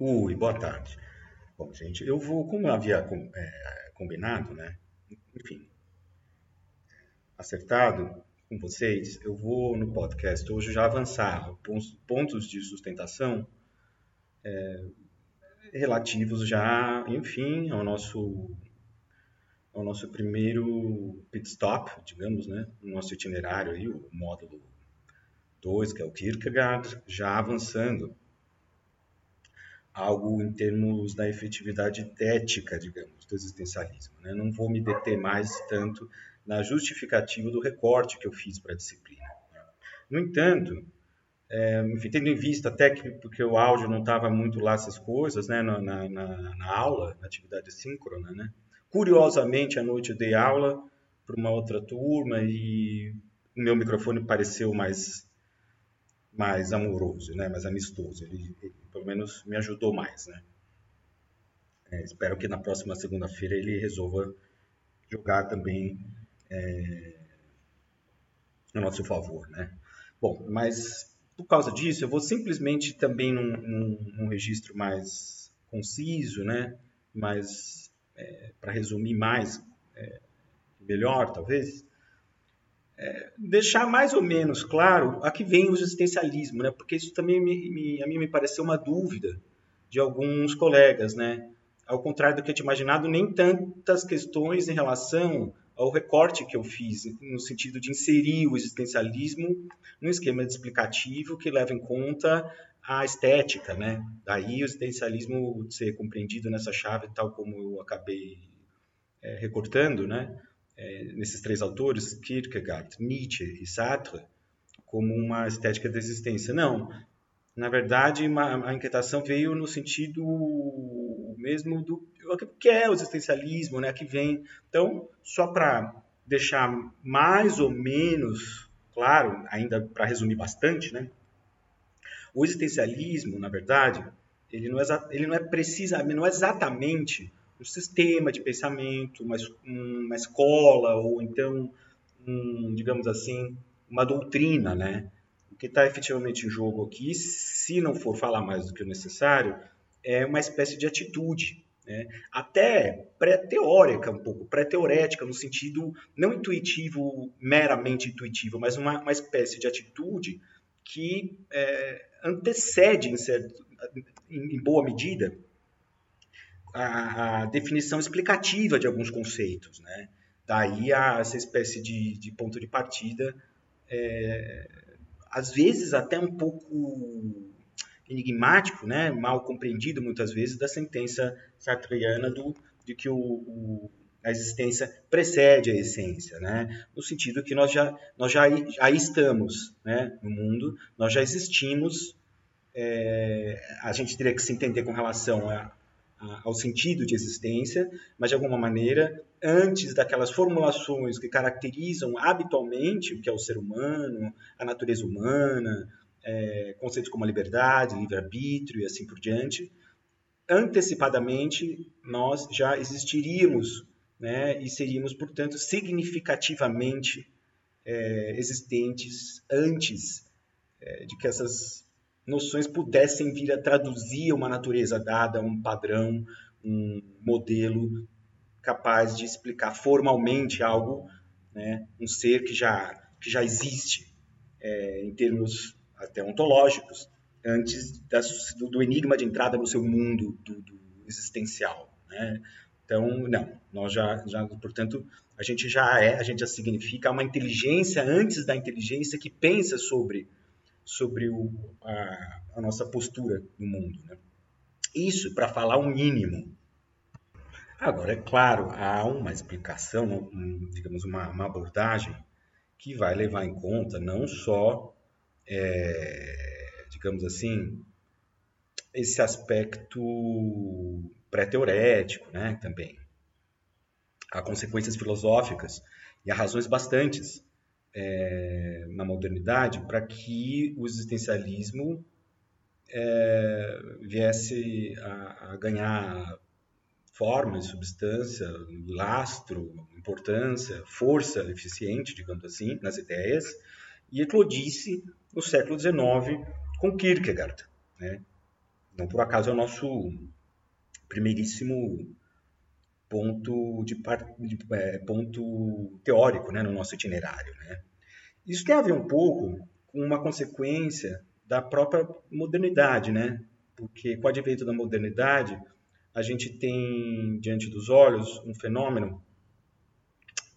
Ui, boa tarde. Bom, gente, eu vou, como eu havia é, combinado, né? Enfim, acertado com vocês, eu vou no podcast hoje já avançar pontos de sustentação é, relativos já, enfim, ao nosso ao nosso primeiro pit stop, digamos, né? No nosso itinerário aí, o módulo 2, que é o Kierkegaard, já avançando algo em termos da efetividade ética, digamos, do existencialismo. Né? Não vou me deter mais tanto na justificativa do recorte que eu fiz para a disciplina. No entanto, é, enfim, tendo em vista até que porque o áudio não estava muito lá essas coisas, né, na, na, na, aula, na atividade síncrona, né? Curiosamente, à noite eu dei aula para uma outra turma e o meu microfone pareceu mais mais amoroso, né, mais amistoso. Ele, ele pelo menos me ajudou mais, né? É, espero que na próxima segunda-feira ele resolva jogar também é, nosso favor, né? Bom, mas por causa disso, eu vou simplesmente também num, num, num registro mais conciso, né? Mais é, para resumir mais, é, melhor talvez, é, deixar mais ou menos claro a que vem o existencialismo, né? Porque isso também me, me, a mim me pareceu uma dúvida de alguns colegas, né? Ao contrário do que eu tinha imaginado, nem tantas questões em relação ao recorte que eu fiz, no sentido de inserir o existencialismo num esquema explicativo que leva em conta a estética, né? Daí o existencialismo ser compreendido nessa chave, tal como eu acabei é, recortando, né? É, nesses três autores, Kierkegaard, Nietzsche e Sartre, como uma estética da existência. Não. Na verdade, uma, a inquietação veio no sentido mesmo do que é o existencialismo, né, que vem. Então, só para deixar mais ou menos claro, ainda para resumir bastante, né, o existencialismo, na verdade, ele não é, ele não é precisamente, não é exatamente um sistema de pensamento, uma, uma escola, ou então, um, digamos assim, uma doutrina, né? O que está efetivamente em jogo aqui, se não for falar mais do que o necessário, é uma espécie de atitude, né? até pré-teórica, um pouco pré-teorética, no sentido não intuitivo, meramente intuitivo, mas uma, uma espécie de atitude que é, antecede, em, certo, em, em boa medida, a, a, definição explicativa de alguns conceitos, né? Daí a, essa espécie de, de ponto de partida, é, às vezes até um pouco enigmático, né? Mal compreendido muitas vezes da sentença sartreana do, de que o, o a existência precede a essência, né? No sentido que nós já nós já aí estamos, né? No mundo nós já existimos. É, a gente teria que se entender com relação a, ao sentido de existência, mas de alguma maneira, antes daquelas formulações que caracterizam habitualmente o que é o ser humano, a natureza humana, é, conceitos como a liberdade, livre-arbítrio e assim por diante, antecipadamente nós já existiríamos né, e seríamos, portanto, significativamente é, existentes antes é, de que essas noções pudessem vir a traduzir uma natureza dada, um padrão, um modelo capaz de explicar formalmente algo, né, um ser que já, que já existe é, em termos até ontológicos, antes das, do, do, enigma de entrada no seu mundo do, do existencial. Né? Então, não, nós já, já, portanto, a gente já é, a gente já significa uma inteligência antes da inteligência que pensa sobre sobre o, a, a, nossa postura no mundo. Né? Isso para falar o um mínimo. Agora, é claro, há uma explicação, um, digamos, uma, uma, abordagem que vai levar em conta não só, é, digamos assim, esse aspecto pré-teorético, né, também. Há consequências filosóficas e há razões bastantes é, na modernidade para que o existencialismo é, viesse a, a, ganhar forma, substância, lastro, importância, força eficiente, digamos assim, nas ideias, e eclodisse no século XIX com Kierkegaard, né? Não por acaso é o nosso primeiríssimo ponto de, de é, ponto teórico, né, no nosso itinerário, né? Isso tem a ver um pouco com uma consequência da própria modernidade, né? Porque com o advento da modernidade, a gente tem diante dos olhos um fenômeno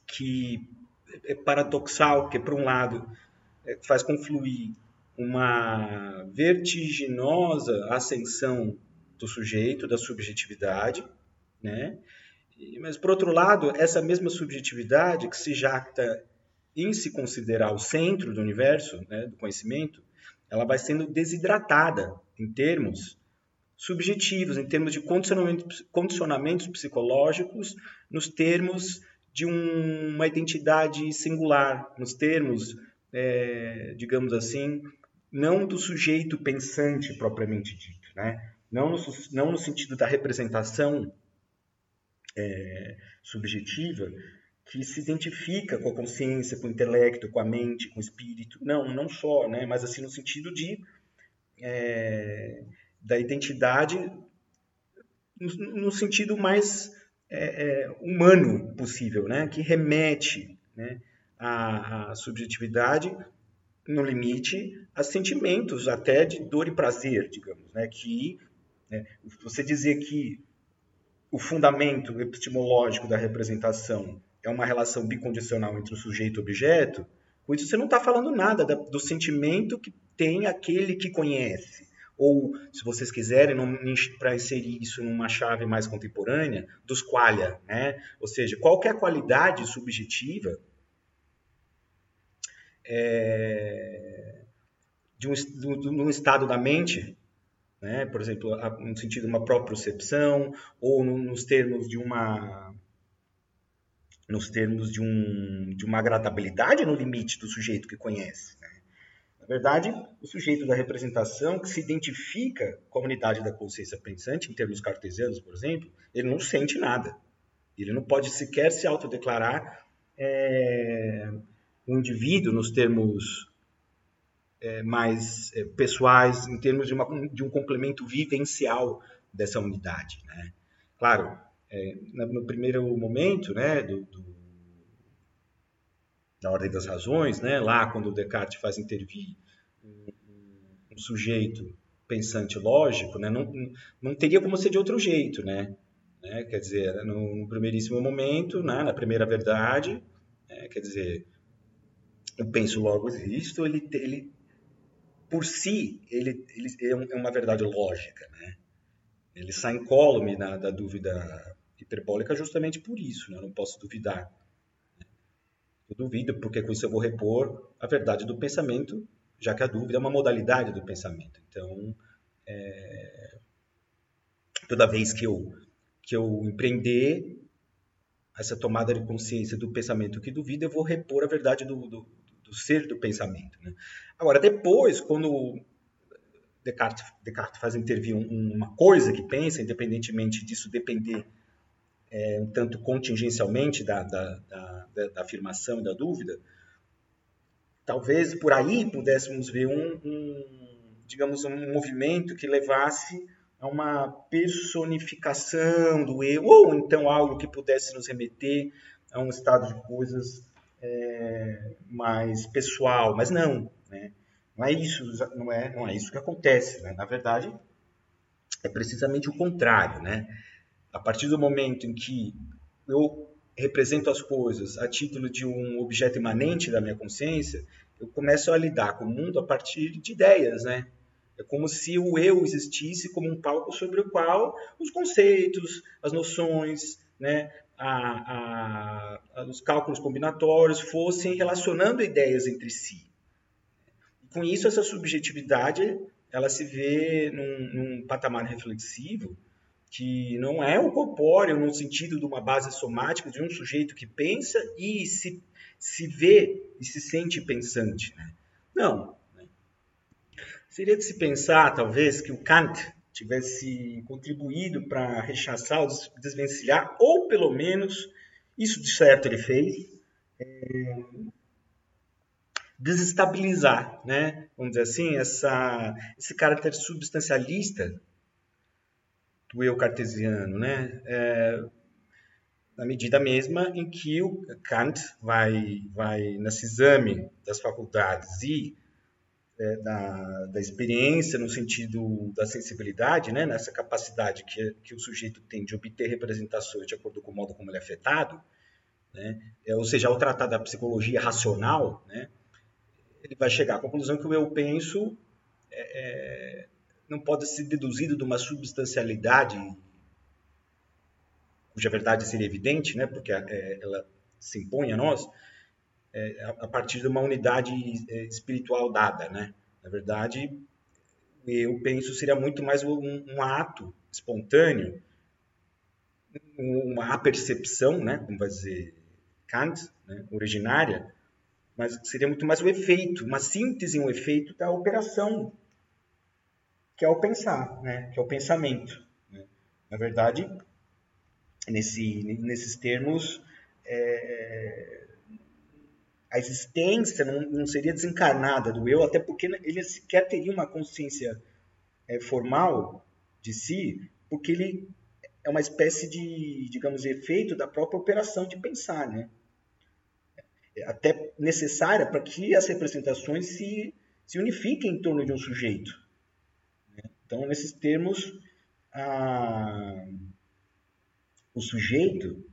que é paradoxal, que por um lado é, faz confluir uma vertiginosa ascensão do sujeito, da subjetividade, né? Mas por outro lado, essa mesma subjetividade que se jacta em se considerar o centro do universo, né, do conhecimento, ela vai sendo desidratada em termos subjetivos, em termos de condicionamentos, condicionamentos psicológicos, nos termos de um, uma identidade singular, nos termos, é, digamos assim, não do sujeito pensante propriamente dito, né? não, no, não no sentido da representação é, subjetiva, que se identifica com a consciência, com o intelecto, com a mente, com o espírito. Não, não só, né? mas assim no sentido de é, da identidade no, no sentido mais é, é, humano possível, né? que remete né? à, à subjetividade no limite a sentimentos até de dor e prazer, digamos, né? que né? você dizer que o fundamento epistemológico da representação é uma relação bicondicional entre o sujeito e o objeto, com isso você não está falando nada do sentimento que tem aquele que conhece. Ou, se vocês quiserem, para inserir isso numa chave mais contemporânea, dos qualia. Né? Ou seja, qual é qualidade subjetiva é, de, um, de um estado da mente né? por exemplo, no sentido de uma própria percepção ou nos termos de uma nos termos de, um, de uma agradabilidade no limite do sujeito que conhece. Né? Na verdade, o sujeito da representação que se identifica com a unidade da consciência pensante, em termos cartesianos, por exemplo, ele não sente nada. Ele não pode sequer se autodeclarar é, um indivíduo nos termos é, mais é, pessoais, em termos de, uma, de, um complemento vivencial dessa unidade. Né? Claro, é, no primeiro momento né, do, do, da ordem das razões, né, lá quando Descartes faz intervir um, sujeito pensante lógico, né, não, não teria como ser de outro jeito, né? né quer dizer, no, no, primeiríssimo momento, né, na primeira verdade, é, quer dizer, eu penso logo existo, ele, ele por si, ele, ele é, é uma verdade lógica, né? Ele sai incólume da dúvida hiperbólica justamente por isso, né? Eu não posso duvidar. Eu duvido porque com isso eu vou repor a verdade do pensamento, já que a dúvida é uma modalidade do pensamento. Então, é... toda vez que eu, que eu empreender essa tomada de consciência do pensamento que duvida, eu vou repor a verdade do, do, do ser do pensamento. Né? Agora, depois, quando Descartes, Descartes faz intervir um, uma coisa que pensa, independentemente disso depender é, um tanto contingencialmente da, da, da, da, afirmação e da dúvida, talvez por aí pudéssemos ver um, um, digamos, um movimento que levasse a uma personificação do eu, ou então algo que pudesse nos remeter a um estado de coisas é, mais pessoal, mas não, né? Não é isso, não é, não é isso que acontece, né? Na verdade, é precisamente o contrário, né? A partir do momento em que eu represento as coisas a título de um objeto imanente da minha consciência, eu começo a lidar com o mundo a partir de ideias, né? É como se o eu existisse como um palco sobre o qual os conceitos, as noções, né, a, a, os cálculos combinatórios fossem relacionando ideias entre si. Com isso, essa subjetividade ela se vê num, num patamar reflexivo que não é o corpóreo no sentido de uma base somática de um sujeito que pensa e se, se vê e se sente pensante. Né? Não. Né? Seria de se pensar, talvez, que o Kant tivesse contribuído para rechaçar ou desvencilhar, ou pelo menos, isso de certo ele fez, é, desestabilizar, né? vamos dizer assim, essa, esse caráter substancialista do eu cartesiano, né? É, na medida mesma em que o Kant vai, vai nesse exame das faculdades e é, da, da, experiência no sentido da sensibilidade, né, nessa capacidade que, que o sujeito tem de obter representações de acordo com o modo como ele é afetado, né, é, ou seja, ao tratar da psicologia racional, né, ele vai chegar à conclusão que o eu penso é, é não pode ser deduzido de uma substancialidade cuja verdade seria evidente, né, porque é, ela se impõe a nós, é, a partir de uma unidade é, espiritual dada, né? Na verdade, eu penso seria muito mais um, um ato espontâneo, uma apercepção, né? Como vai dizer Kant, né? originária, mas seria muito mais o efeito, uma síntese, um efeito da operação, que é o pensar, né? Que é o pensamento. Né? Na verdade, nesse, nesses termos, é, a existência não, não, seria desencarnada do eu, até porque ele sequer teria uma consciência é, formal de si, porque ele é uma espécie de, digamos, efeito da própria operação de pensar, né? Até necessária para que as representações se, se unifiquem em torno de um sujeito. Então, nesses termos, a, o sujeito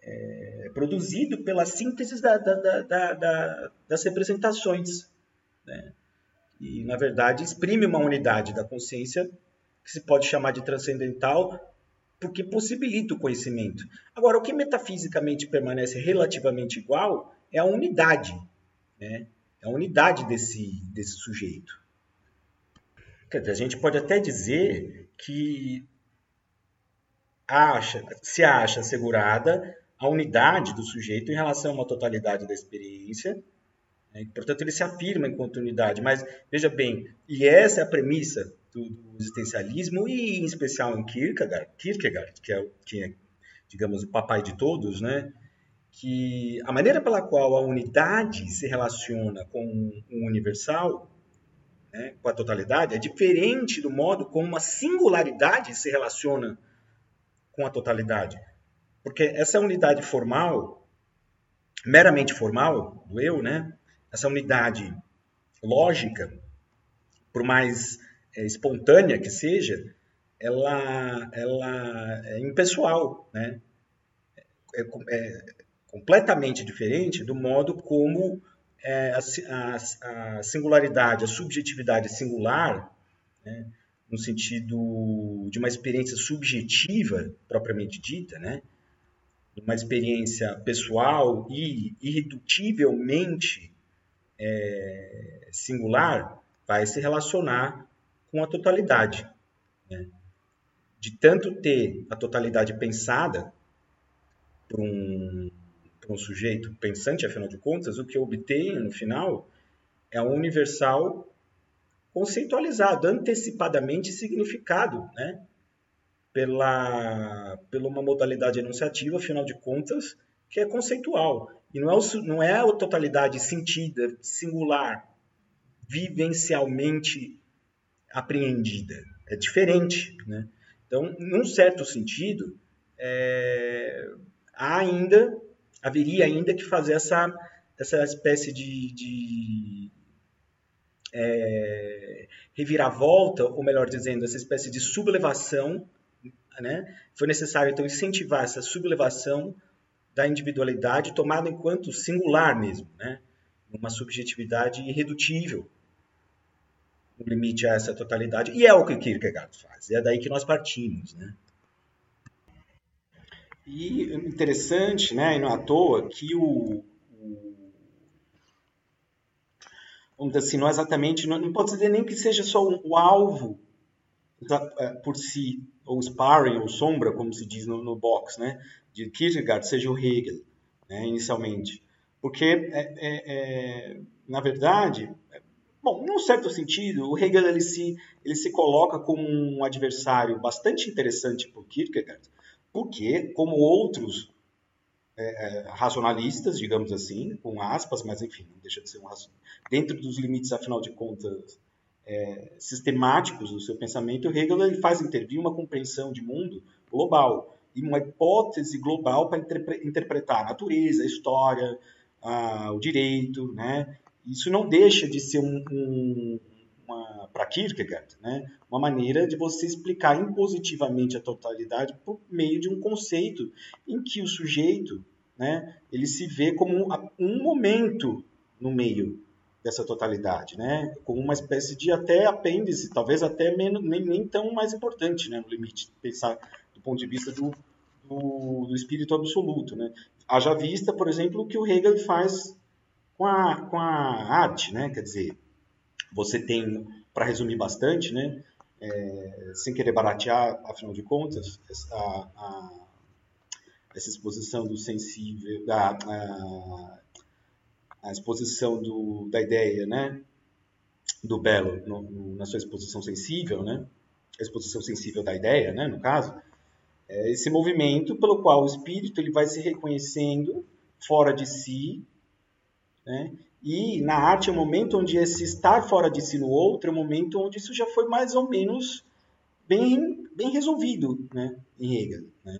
é, produzido pela síntese da, da, da, das representações. Né? E, na verdade, exprime uma unidade da consciência que se pode chamar de transcendental, porque possibilita o conhecimento. Agora, o que metafisicamente permanece relativamente igual é a unidade, né? é a unidade desse, desse sujeito. Quer dizer, a gente pode até dizer que acha, se acha assegurada a unidade do sujeito em relação a uma totalidade da experiência. Né? Portanto, ele se afirma enquanto unidade. Mas, veja bem, e essa é a premissa do, do existencialismo, e em especial em Kierkegaard, Kierkegaard que, é, que é, digamos, o papai de todos, né? que a maneira pela qual a unidade se relaciona com o universal, né, com a totalidade, é diferente do modo como a singularidade se relaciona com a totalidade. Porque essa unidade formal, meramente formal do eu, né? Essa unidade lógica, por mais é, espontânea que seja, ela, ela é impessoal, né? É, é completamente diferente do modo como é, a, a, a, singularidade, a subjetividade singular, né? no sentido de uma experiência subjetiva propriamente dita, né? uma experiência pessoal e irredutivelmente é, singular, vai se relacionar com a totalidade. Né? De tanto ter a totalidade pensada por um, por um sujeito pensante, afinal de contas, o que eu obtenho no final é um universal conceitualizado, antecipadamente significado, né? pela, pela uma modalidade enunciativa, afinal de contas, que é conceitual. E não é, o, não é a totalidade sentida, singular, vivencialmente apreendida. É diferente. Né? Então, num certo sentido, é, há ainda, haveria ainda que fazer essa, essa espécie de, de é, reviravolta, ou melhor dizendo, essa espécie de sublevação né? Foi necessário, então, incentivar essa sublevação da individualidade tomada enquanto singular mesmo, né? uma subjetividade irredutível no limite a essa totalidade. E é o que Kierkegaard faz, é daí que nós partimos. Né? E interessante, né, e não à toa, que o, o vamos dizer assim, não é exatamente, não, não pode dizer nem que seja só o, alvo é, por si, ou sparring, ou sombra, como se diz no, no box, né, de Kierkegaard, seja o Hegel, né, inicialmente. Porque, é, é, é, na verdade, bom, num certo sentido, o Hegel ele se, ele se coloca como um adversário bastante interessante por Kierkegaard, porque, como outros é, é, racionalistas, digamos assim, com aspas, mas enfim, não deixa de ser um dentro dos limites, afinal de contas, é, sistemáticos do seu pensamento, Hegel ele faz intervir uma compreensão de mundo global e uma hipótese global para interpretar a natureza, a história, a, o direito, né? Isso não deixa de ser um, um para Kierkegaard, né? uma maneira de você explicar impositivamente a totalidade por meio de um conceito em que o sujeito né, ele se vê como um momento no meio dessa totalidade, né? como uma espécie de até apêndice, talvez até menos, nem, nem tão mais importante né, no limite, pensar do ponto de vista do, do, do espírito absoluto. Né? Haja vista, por exemplo, o que o Hegel faz com a, com a arte, né? quer dizer, você tem, para resumir bastante, né, é, sem querer baratear, afinal de contas, a, a, essa exposição do sensível, a, a, a exposição do, da ideia, né, do belo no, no, na sua exposição sensível, né, a exposição sensível da ideia, né, no caso, é esse movimento pelo qual o espírito ele vai se reconhecendo fora de si, né, e na arte é o um momento onde esse estar fora de si no outro é um momento onde isso já foi mais ou menos bem, bem resolvido né, em Hegel. Né?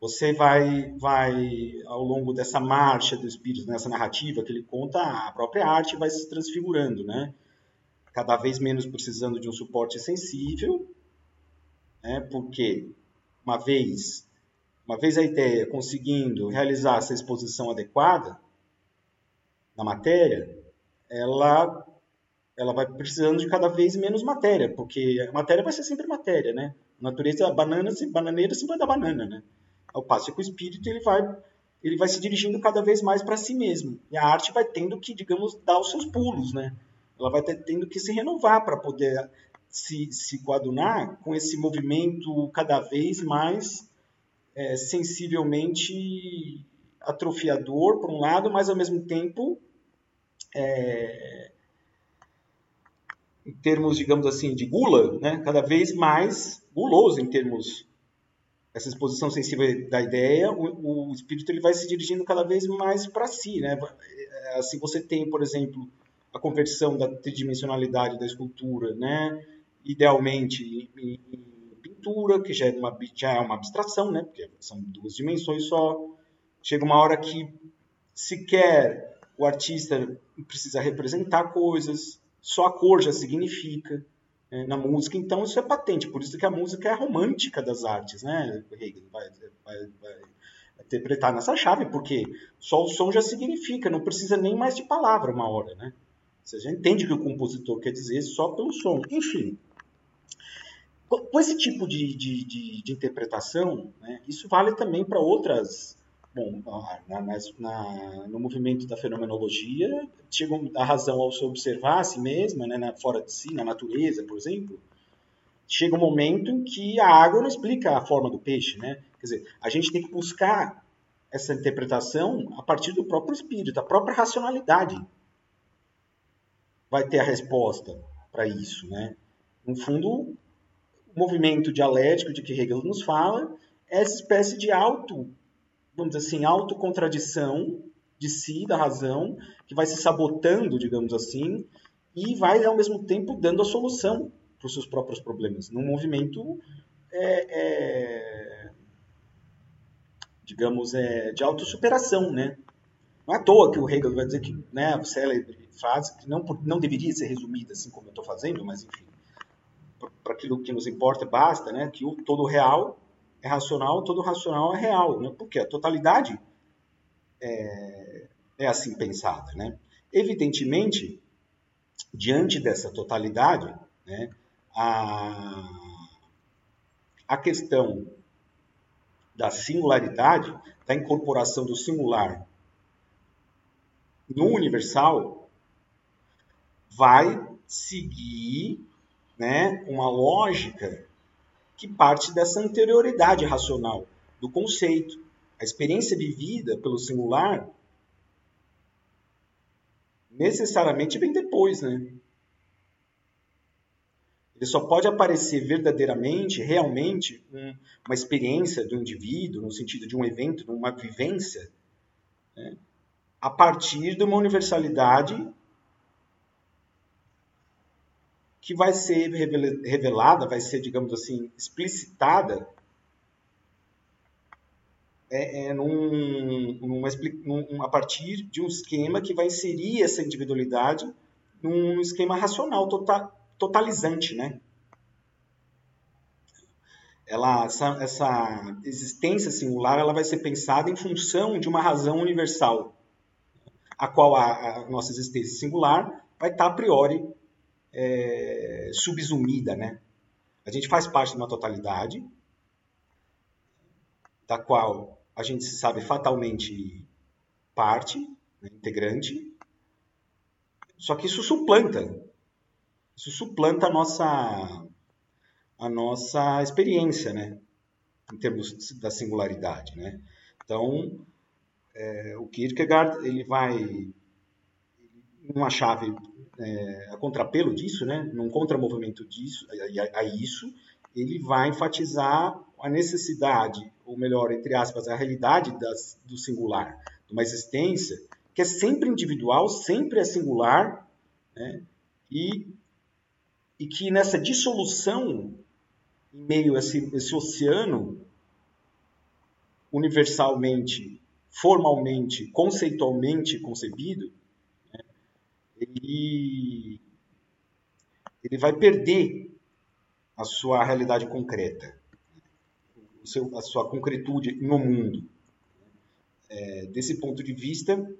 Você vai, vai, ao longo dessa marcha do espírito, nessa narrativa que ele conta, a própria arte vai se transfigurando, né? cada vez menos precisando de um suporte sensível, né? porque uma vez, uma vez a ideia conseguindo realizar essa exposição adequada, na matéria, ela ela vai precisando de cada vez menos matéria, porque a matéria vai ser sempre matéria, né? A natureza, banana, bananeira sempre vai dar banana, né? Ao passo que o espírito ele vai ele vai se dirigindo cada vez mais para si mesmo. E a arte vai tendo que, digamos, dar os seus pulos, né? Ela vai tendo que se renovar para poder se, se coadunar com esse movimento cada vez mais é, sensivelmente atrofiador, por um lado, mas ao mesmo tempo, é, em termos, digamos assim, de gula, né, cada vez mais guloso em termos essa exposição sensível da ideia, o, o espírito ele vai se dirigindo cada vez mais para si, né? Assim você tem, por exemplo, a conversão da tridimensionalidade da escultura, né? Idealmente em, em pintura, que já é uma já é uma abstração, né? Porque são duas dimensões só chega uma hora que sequer o artista precisa representar coisas, só a cor já significa né, na música. Então isso é patente, por isso que a música é a romântica das artes, né? Hegel vai, vai, vai interpretar nessa chave, porque só o som já significa, não precisa nem mais de palavra uma hora, né? Você já entende o que o compositor quer dizer só pelo som. Enfim, com esse tipo de, de, de, de interpretação, né, isso vale também para outras Bom, na, na, no movimento da fenomenologia, chega a razão ao se observar a si mesma, né, na, fora de si, na natureza, por exemplo, chega um momento em que a água não explica a forma do peixe, né? Quer dizer, a gente tem que buscar essa interpretação a partir do próprio espírito, da própria racionalidade. Vai ter a resposta para isso, né? No fundo, o movimento dialético de que Hegel nos fala é essa espécie de auto vamos dizer assim, autocontradição de si, da razão, que vai se sabotando, digamos assim, e vai, ao mesmo tempo, dando a solução para os seus próprios problemas, num movimento, é, é, digamos, é, de autossuperação, né? Não é à toa que o Hegel vai dizer que, né, a célebre frase, que não, não deveria ser resumida assim como eu estou fazendo, mas, enfim, para aquilo que nos importa, basta, né, que o todo real é racional, todo racional é real, né? porque a totalidade é, é assim pensada. Né? Evidentemente, diante dessa totalidade, né, a, a questão da singularidade, da incorporação do singular no universal, vai seguir né, uma lógica que parte dessa anterioridade racional do conceito. A experiência vivida pelo singular necessariamente vem depois, né? Ele só pode aparecer verdadeiramente, realmente, um, uma experiência do indivíduo, no sentido de um evento, de uma vivência, né? a partir de uma universalidade que vai ser revelada, vai ser, digamos assim, explicitada é, é num, num, a partir de um esquema que vai inserir essa individualidade num esquema racional, total, totalizante, né? Ela, essa, essa existência singular ela vai ser pensada em função de uma razão universal, a qual a, a nossa existência singular vai estar a priori é, subsumida, né? A gente faz parte de uma totalidade, da qual a gente se sabe fatalmente parte, né, integrante, só que isso suplanta, isso suplanta a nossa, a nossa experiência, né? Em termos da singularidade, né? Então, é, o Kierkegaard, ele vai uma chave é, a contrapelo disso, né? Num contramovimento disso, a, a isso, ele vai enfatizar a necessidade, ou melhor, entre aspas, a realidade das, do singular, de uma existência que é sempre individual, sempre é singular, né? e, e que nessa dissolução, em meio a esse, esse oceano, universalmente, formalmente, conceitualmente concebido? Ele, ele vai perder a sua realidade concreta, seu, a sua concretude no mundo. É, desse ponto de vista,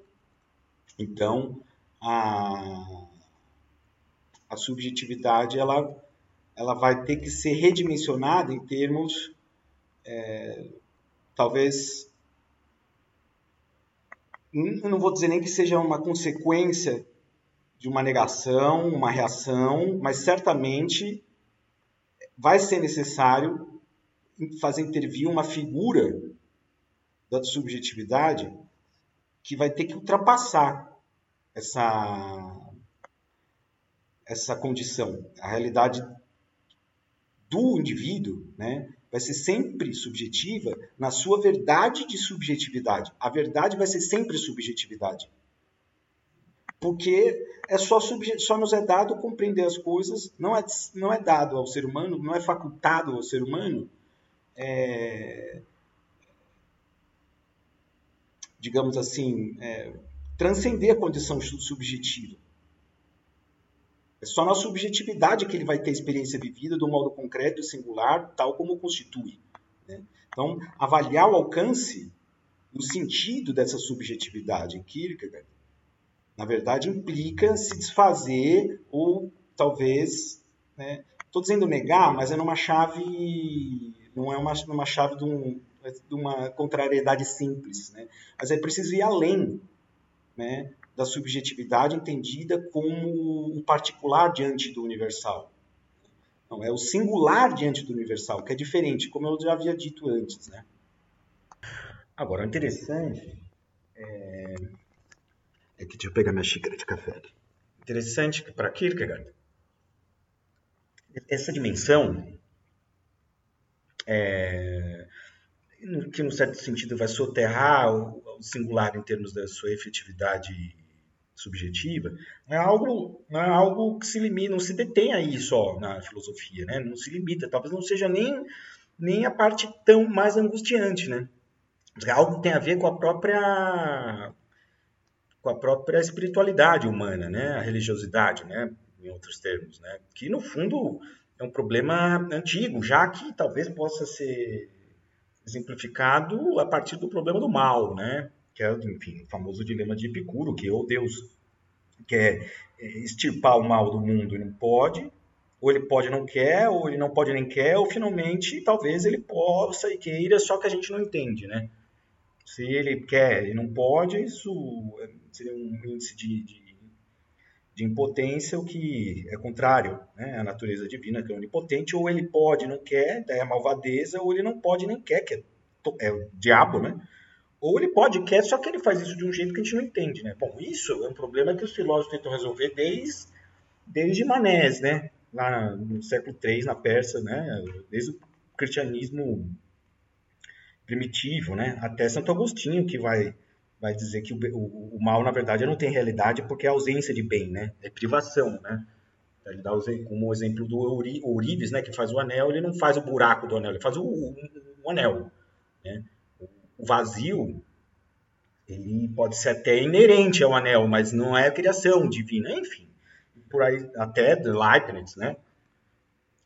então, a, a subjetividade ela, ela vai ter que ser redimensionada em termos, é, talvez, eu não vou dizer nem que seja uma consequência de uma negação, uma reação, mas certamente vai ser necessário fazer intervir uma figura da subjetividade que vai ter que ultrapassar essa essa condição. A realidade do indivíduo, né, vai ser sempre subjetiva na sua verdade de subjetividade. A verdade vai ser sempre subjetividade porque é só, só nos é dado compreender as coisas, não é, não é dado ao ser humano, não é facultado ao ser humano, é, digamos assim, é, transcender a condição subjetiva. É só na subjetividade que ele vai ter experiência vivida do modo concreto e singular, tal como constitui. Né? Então, avaliar o alcance, o sentido dessa subjetividade em Kierkegaard na verdade, implica se desfazer ou talvez, né, estou dizendo negar, mas é numa chave, não é uma, numa chave de, um, de uma contrariedade simples, né? mas é preciso ir além né, da subjetividade entendida como o particular diante do universal. Não, é o singular diante do universal, que é diferente, como eu já havia dito antes. Né? Agora, interessante é, é que deixa eu pegar minha xícara de café aqui. Interessante que para Kierkegaard, essa dimensão, é, que, no certo sentido, vai soterrar o, o singular em termos da sua efetividade subjetiva, não é algo, não é algo que se limita, não se detém aí só na filosofia, né? não se limita, talvez não seja nem, nem a parte tão mais angustiante, né? É algo que tem a ver com a própria com a própria espiritualidade humana, né? a religiosidade, né? em outros termos, né? que no fundo é um problema antigo, já que talvez possa ser exemplificado a partir do problema do mal, né? que é enfim, o famoso dilema de Epicuro, que ou Deus quer extirpar o mal do mundo e não pode, ou ele pode e não quer, ou ele não pode nem quer, ou finalmente talvez ele possa e queira, só que a gente não entende, né? Se ele quer e não pode, isso seria um índice de, de, de impotência, o que é contrário né, à natureza divina, que é onipotente, ou ele pode não quer, daí é malvadeza, ou ele não pode nem quer, que é, é o diabo, né? Ou ele pode quer, só que ele faz isso de um jeito que a gente não entende, né? Bom, isso é um problema que os filósofos tentam resolver desde, desde Manés, né? Lá no século III, na Pérsia, né? Desde o cristianismo primitivo, né? Até Santo Agostinho, que vai, vai dizer que o, o, o, mal, na verdade, não tem realidade porque é ausência de bem, né? É privação, né? Ele dá como exemplo do ourives, né, que faz o anel, ele não faz o buraco do anel, ele faz o, o, o anel. Né? O vazio, ele pode ser até inerente ao anel, mas não é a criação divina, enfim. Por aí, até Leibniz, né,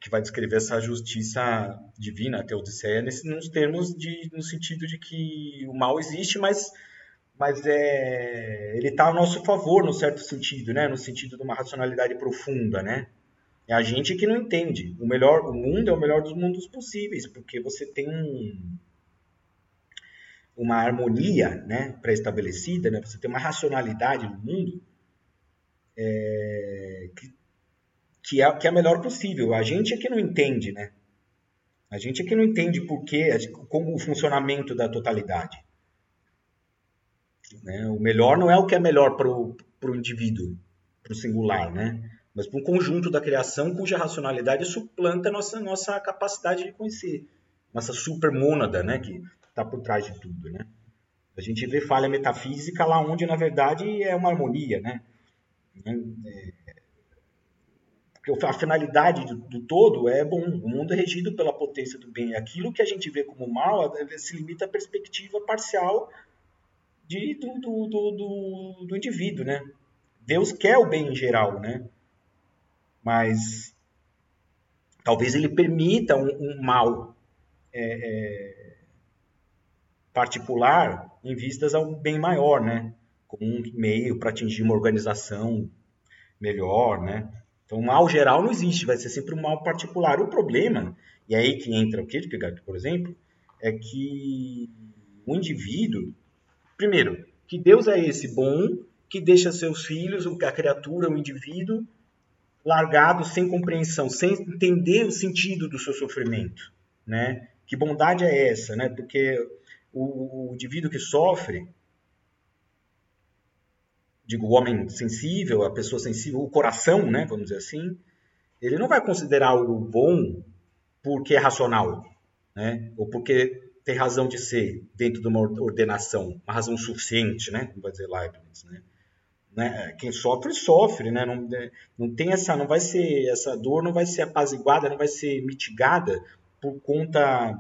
que vai descrever essa justiça divina, a teodiceia, nesse, nos termos de, no sentido de que o mal existe, mas mas é, ele está a nosso favor, no certo sentido, né? no sentido de uma racionalidade profunda. Né? É a gente que não entende. O melhor, o mundo é o melhor dos mundos possíveis, porque você tem um, uma harmonia né, pré-estabelecida, né? você tem uma racionalidade no mundo é, que, que, é, que é a melhor possível. A gente é que não entende, né? A gente é que não entende por quê, como o funcionamento da totalidade. Né? O melhor não é o que é melhor para o indivíduo, para o singular, né? mas para um conjunto da criação cuja racionalidade suplanta nossa, nossa capacidade de conhecer, nossa supermônada, né? que está por trás de tudo. Né? A gente vê falha metafísica lá onde, na verdade, é uma harmonia. Né? É, porque a finalidade do, do, todo é bom. O mundo é regido pela potência do bem. Aquilo que a gente vê como mal se limita à perspectiva parcial de, do, do, do, do, indivíduo, né? Deus quer o bem em geral, né? Mas talvez ele permita um, um mal é, é, particular em vistas ao bem maior, né? Como um meio para atingir uma organização melhor, né? Então, o mal geral não existe, vai ser sempre um mal particular. O problema, e aí que entra o Kierkegaard, por exemplo, é que o indivíduo Primeiro, que Deus é esse bom que deixa seus filhos, a criatura, o indivíduo, largado sem compreensão, sem entender o sentido do seu sofrimento, né? Que bondade é essa, né? Porque o, o indivíduo que sofre, digo, o homem sensível, a pessoa sensível, o coração, né? Vamos dizer assim, ele não vai considerar o bom porque é racional, né? Ou porque tem razão de ser dentro de uma ordenação, uma razão suficiente, né? Vai dizer Leibniz, né? né? Quem sofre sofre, né? Não, né? não tem essa, não vai ser essa dor, não vai ser apaziguada, não vai ser mitigada por conta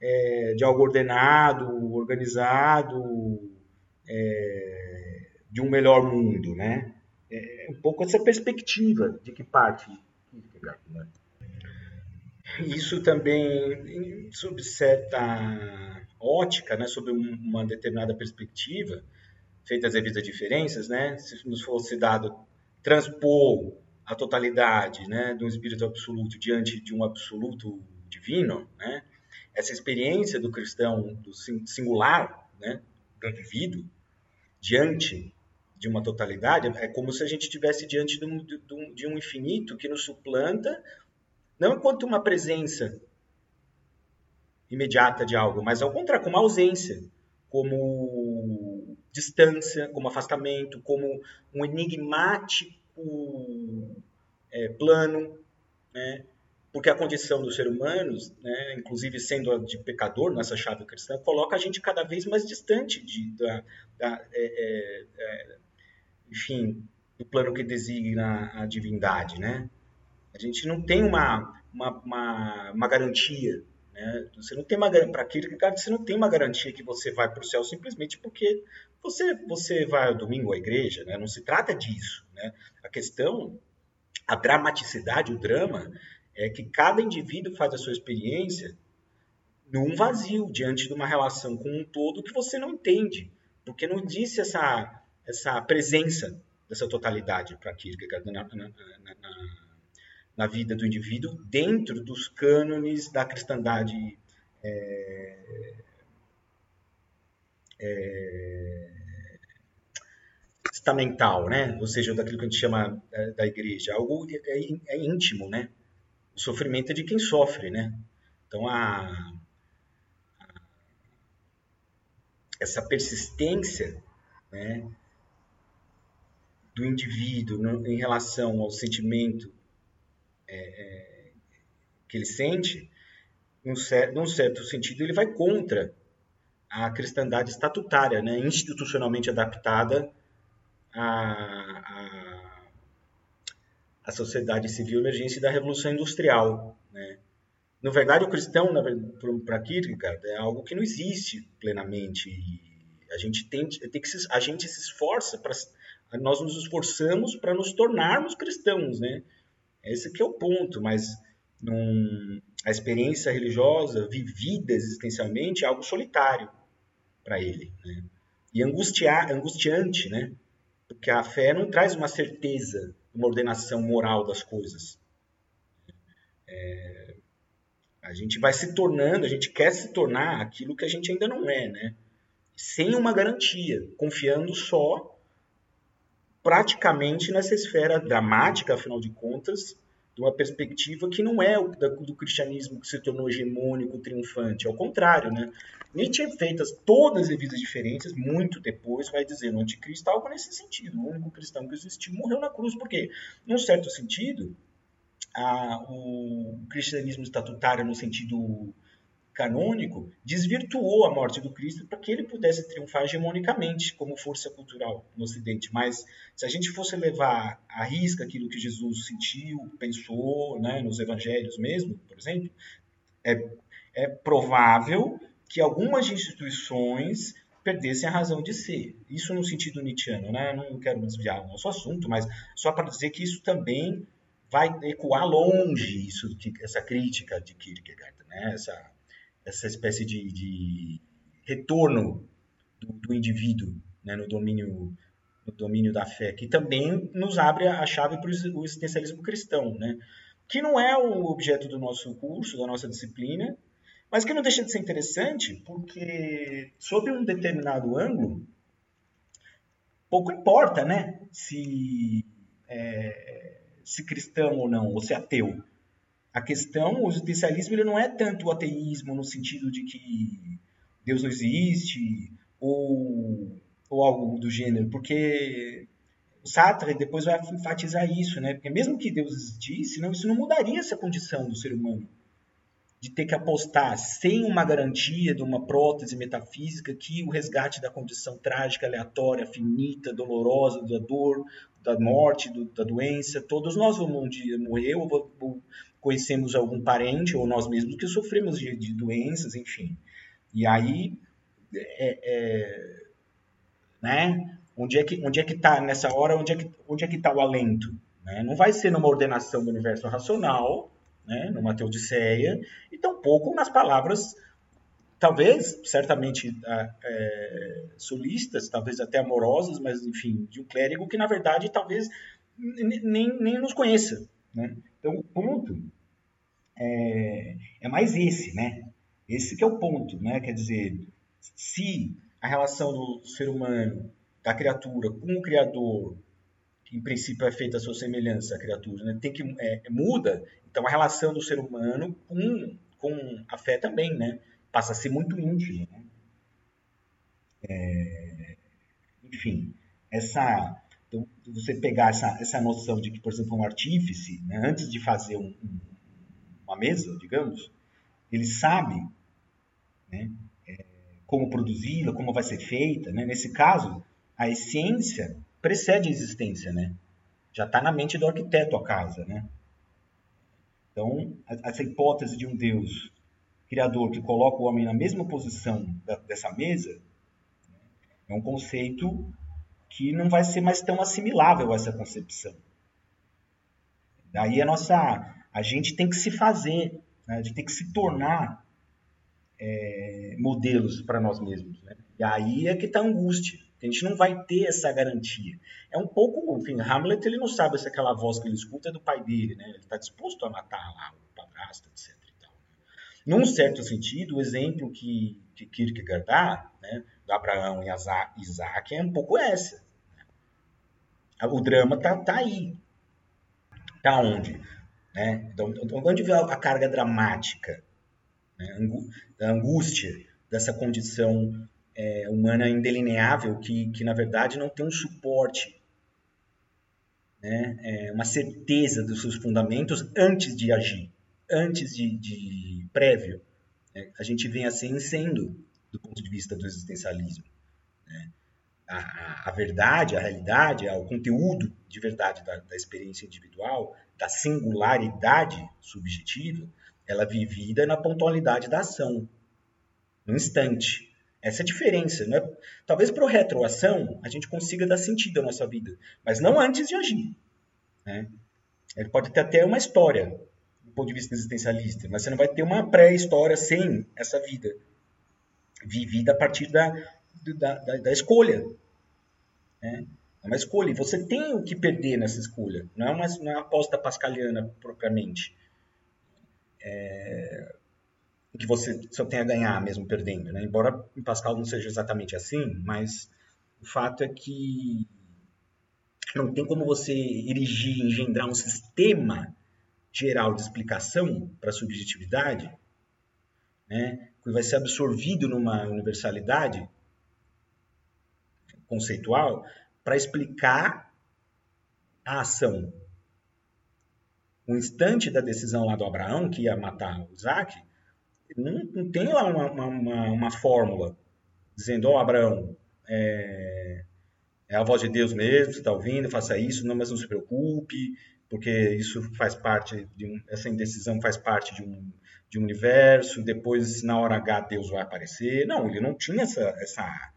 é, de algo ordenado, organizado, é, de um melhor mundo, né? É um pouco essa perspectiva de que parte né? isso também, sob certa ótica, né, sob uma determinada perspectiva, feitas as devidas diferenças, né, se nos fosse dado transpor a totalidade né, do espírito absoluto diante de um absoluto divino, né, essa experiência do cristão, do singular, né, do indivíduo, diante de uma totalidade, é como se a gente estivesse diante de um, de um infinito que nos suplanta não enquanto uma presença imediata de algo, mas ao contrário, como ausência, como distância, como afastamento, como um enigmático é, plano, né? porque a condição dos seres humanos, né, inclusive sendo a de pecador nessa chave cristã, coloca a gente cada vez mais distante de, da, da é, é, é enfim, do plano que designa a divindade, né? A gente não tem uma, uma, uma, uma garantia. Né? Você não tem uma para Kierkegaard, você não tem uma garantia que você vai para o céu simplesmente porque você, você vai ao domingo à igreja. Né? Não se trata disso. Né? A questão, a dramaticidade, o drama, é que cada indivíduo faz a sua experiência num vazio, diante de uma relação com um todo que você não entende, porque não existe essa, essa presença dessa totalidade para Kierkegaard na, na, na, na vida do indivíduo dentro dos cânones da cristandade é, é, estamental, né? Ou seja, daquilo que a gente chama é, da igreja, algo é, é, íntimo, né? O sofrimento é de quem sofre, né? Então a essa persistência, né? Do indivíduo no, em relação ao sentimento é, é, que ele sente, num certo, num certo sentido, ele vai contra a cristandade estatutária, né, institucionalmente adaptada a, a sociedade civil emergência da Revolução Industrial. Né? Na verdade, o cristão, para Kierkegaard, é algo que não existe plenamente. E a gente tem, tem que se, a gente se esforça para nós nos esforçamos para nos tornarmos cristãos, né? Esse é o ponto, mas num, a experiência religiosa vivida existencialmente é algo solitário para ele, né? E angustiar, angustiante, né? Porque a fé não traz uma certeza, uma ordenação moral das coisas. É, a gente vai se tornando, a gente quer se tornar aquilo que a gente ainda não é, né? Sem uma garantia, confiando só praticamente nessa esfera dramática, afinal de contas, de uma perspectiva que não é do cristianismo que se tornou hegemônico, triunfante. Ao contrário, né? Nietzsche, feitas todas as devidas diferenças, muito depois vai dizer no anticristo algo nesse sentido. O único cristão que existiu morreu na cruz. Por quê? Num certo sentido, a, o cristianismo estatutário, no sentido canônico, desvirtuou a morte do Cristo para que ele pudesse triunfar hegemonicamente como força cultural no Ocidente. Mas se a gente fosse levar à risca aquilo que Jesus sentiu, pensou, né, nos evangelhos mesmo, por exemplo, é, é provável que algumas instituições perdessem a razão de ser. Isso no sentido nietzschiano, né? Não quero desviar o nosso assunto, mas só para dizer que isso também vai ecoar longe isso, essa crítica de Kierkegaard, né? Essa essa espécie de, de retorno do, do indivíduo né, no domínio no domínio da fé, que também nos abre a chave para o existencialismo cristão, né? que não é o objeto do nosso curso, da nossa disciplina, mas que não deixa de ser interessante, porque sob um determinado ângulo, pouco importa né, se, é, se cristão ou não, ou se ateu. A questão, o existencialismo, ele não é tanto o ateísmo no sentido de que Deus não existe ou, ou algo do gênero, porque o Sartre depois vai enfatizar isso, né? Porque mesmo que Deus existisse, não, isso não mudaria essa condição do ser humano de ter que apostar sem uma garantia de uma prótese metafísica que o resgate da condição trágica, aleatória, finita, dolorosa, da dor, da morte, do, da doença, todos nós vamos um dia morrer ou, ou conhecemos algum parente ou nós mesmos que sofremos de, de doenças, enfim. E aí, é, é, né? Onde é que onde é que está nessa hora? Onde é que onde é que está o alento? Né? Não vai ser numa ordenação do universo racional, né? Numa teodiceia e tampouco nas palavras talvez, certamente é, solistas, talvez até amorosas, mas enfim, de um clérigo que na verdade talvez nem, nem nos conheça, né? Então, o ponto é, é mais esse, né? Esse que é o ponto, né? Quer dizer, se a relação do ser humano, da criatura com o Criador, que em princípio é feita a sua semelhança à criatura, né? tem que é, muda, então a relação do ser humano com, com a fé também, né? Passa a ser muito íntima. Né? É, enfim, essa então, você pegar essa, essa noção de que, por exemplo, um artífice, né, antes de fazer um, um, uma mesa, digamos, ele sabe né, é, como produzi-la, como vai ser feita. Né? Nesse caso, a essência precede a existência, né? Já está na mente do arquiteto a casa, né? Então, essa hipótese de um Deus criador que coloca o homem na mesma posição da, dessa mesa né, é um conceito que não vai ser mais tão assimilável essa concepção. Daí a nossa, a gente tem que se fazer, né? a gente tem que se tornar é, modelos para nós mesmos. Né? E aí é que está a angústia. A gente não vai ter essa garantia. É um pouco, enfim, Hamlet ele não sabe se aquela voz que ele escuta é do pai dele, né? Ele está disposto a matar lá o padrasto, etc. Tal, né? Num certo sentido, o exemplo que, que Kierkegaard dá, né, do Abraão e Isaac é um pouco essa. Né? O drama tá, tá aí. Tá onde? Né? Então, então, onde vem a carga dramática, né? a angústia dessa condição é, humana indelineável que, que, na verdade, não tem um suporte, né? É uma certeza dos seus fundamentos antes de agir, antes de, de prévio. Né? A gente vem assim sendo do ponto de vista do existencialismo. Né? a, a, verdade, a realidade, o conteúdo de verdade da, da, experiência individual, da singularidade subjetiva, ela é vivida na pontualidade da ação, no instante. Essa é a diferença. Né? Talvez para retroação a gente consiga dar sentido à nossa vida, mas não antes de agir. Né? Ele pode ter até uma história, ponto de vista existencialista, mas você não vai ter uma pré-história sem essa vida vivida a partir da, da, da, da escolha. Né? É uma escolha. E você tem o que perder nessa escolha. Não é uma, não é uma aposta pascaliana propriamente. É, que você só tem a ganhar mesmo perdendo. Né? Embora em Pascal não seja exatamente assim, mas o fato é que não tem como você erigir, engendrar um sistema geral de explicação para a subjetividade, né, que vai ser absorvido numa universalidade conceitual para explicar a ação. O instante da decisão lá do Abraão, que ia matar o Isaac, não, não tem lá uma, uma, uma, fórmula dizendo, ó oh, Abraão, é, é, a voz de Deus mesmo, você está ouvindo, faça isso, não, mas não se preocupe, porque isso faz parte de um, essa indecisão faz parte de um, de um universo, depois na hora H Deus vai aparecer. Não, ele não tinha essa, essa,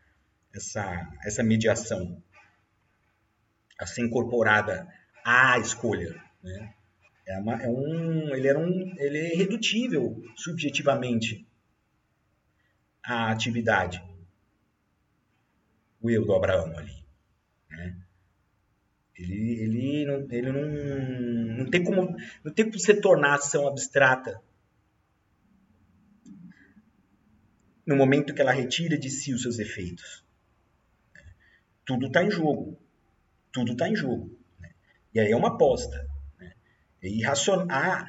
essa, essa mediação a ser incorporada à escolha. Né? É, uma, é um, ele, era um, ele é irredutível subjetivamente à atividade. O eu do Abraão ali. Né? Ele, ele, não, ele não, não, tem como, não tem como se tornar ação abstrata no momento que ela retira de si os seus efeitos. Tudo está em jogo. Tudo está em jogo. Né? E aí é uma aposta. Né? É irracion... Há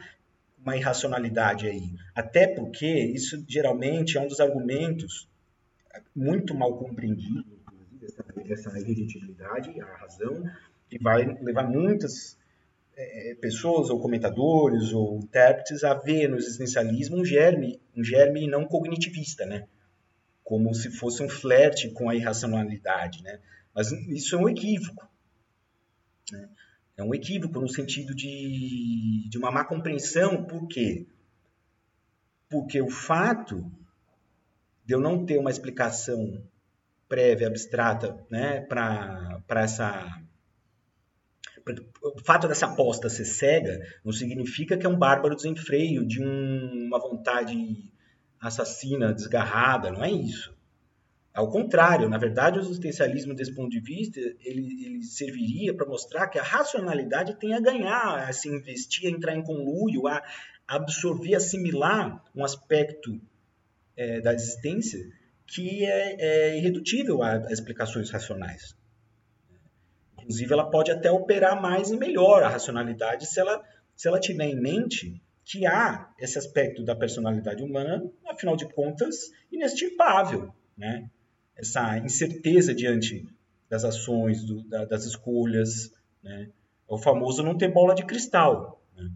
uma irracionalidade aí. Até porque isso geralmente é um dos argumentos muito mal compreendido, essa, essa a razão, que vai levar muitas é, pessoas ou comentadores ou intérpretes a ver no existencialismo um germe, um germe não cognitivista, né? Como se fosse um flerte com a irracionalidade, né? Mas isso é um equívoco. Né? É um equívoco no sentido de, de uma má compreensão, por quê? Porque o fato de eu não ter uma explicação prévia, abstrata, né, para essa. O fato dessa aposta ser cega não significa que é um bárbaro desenfreio de um, uma vontade assassina, desgarrada, não é isso. Ao contrário, na verdade, o existencialismo, desse ponto de vista, ele, ele serviria para mostrar que a racionalidade tem a ganhar, a se investir, a entrar em conluio, a absorver, assimilar um aspecto é, da existência que é, é irredutível a, a explicações racionais. Inclusive, ela pode até operar mais e melhor a racionalidade se ela, se ela tiver em mente que há esse aspecto da personalidade humana, afinal de contas, inextirpável, né? essa incerteza diante das ações, do, da, das escolhas, né? É o famoso não ter bola de cristal. Né?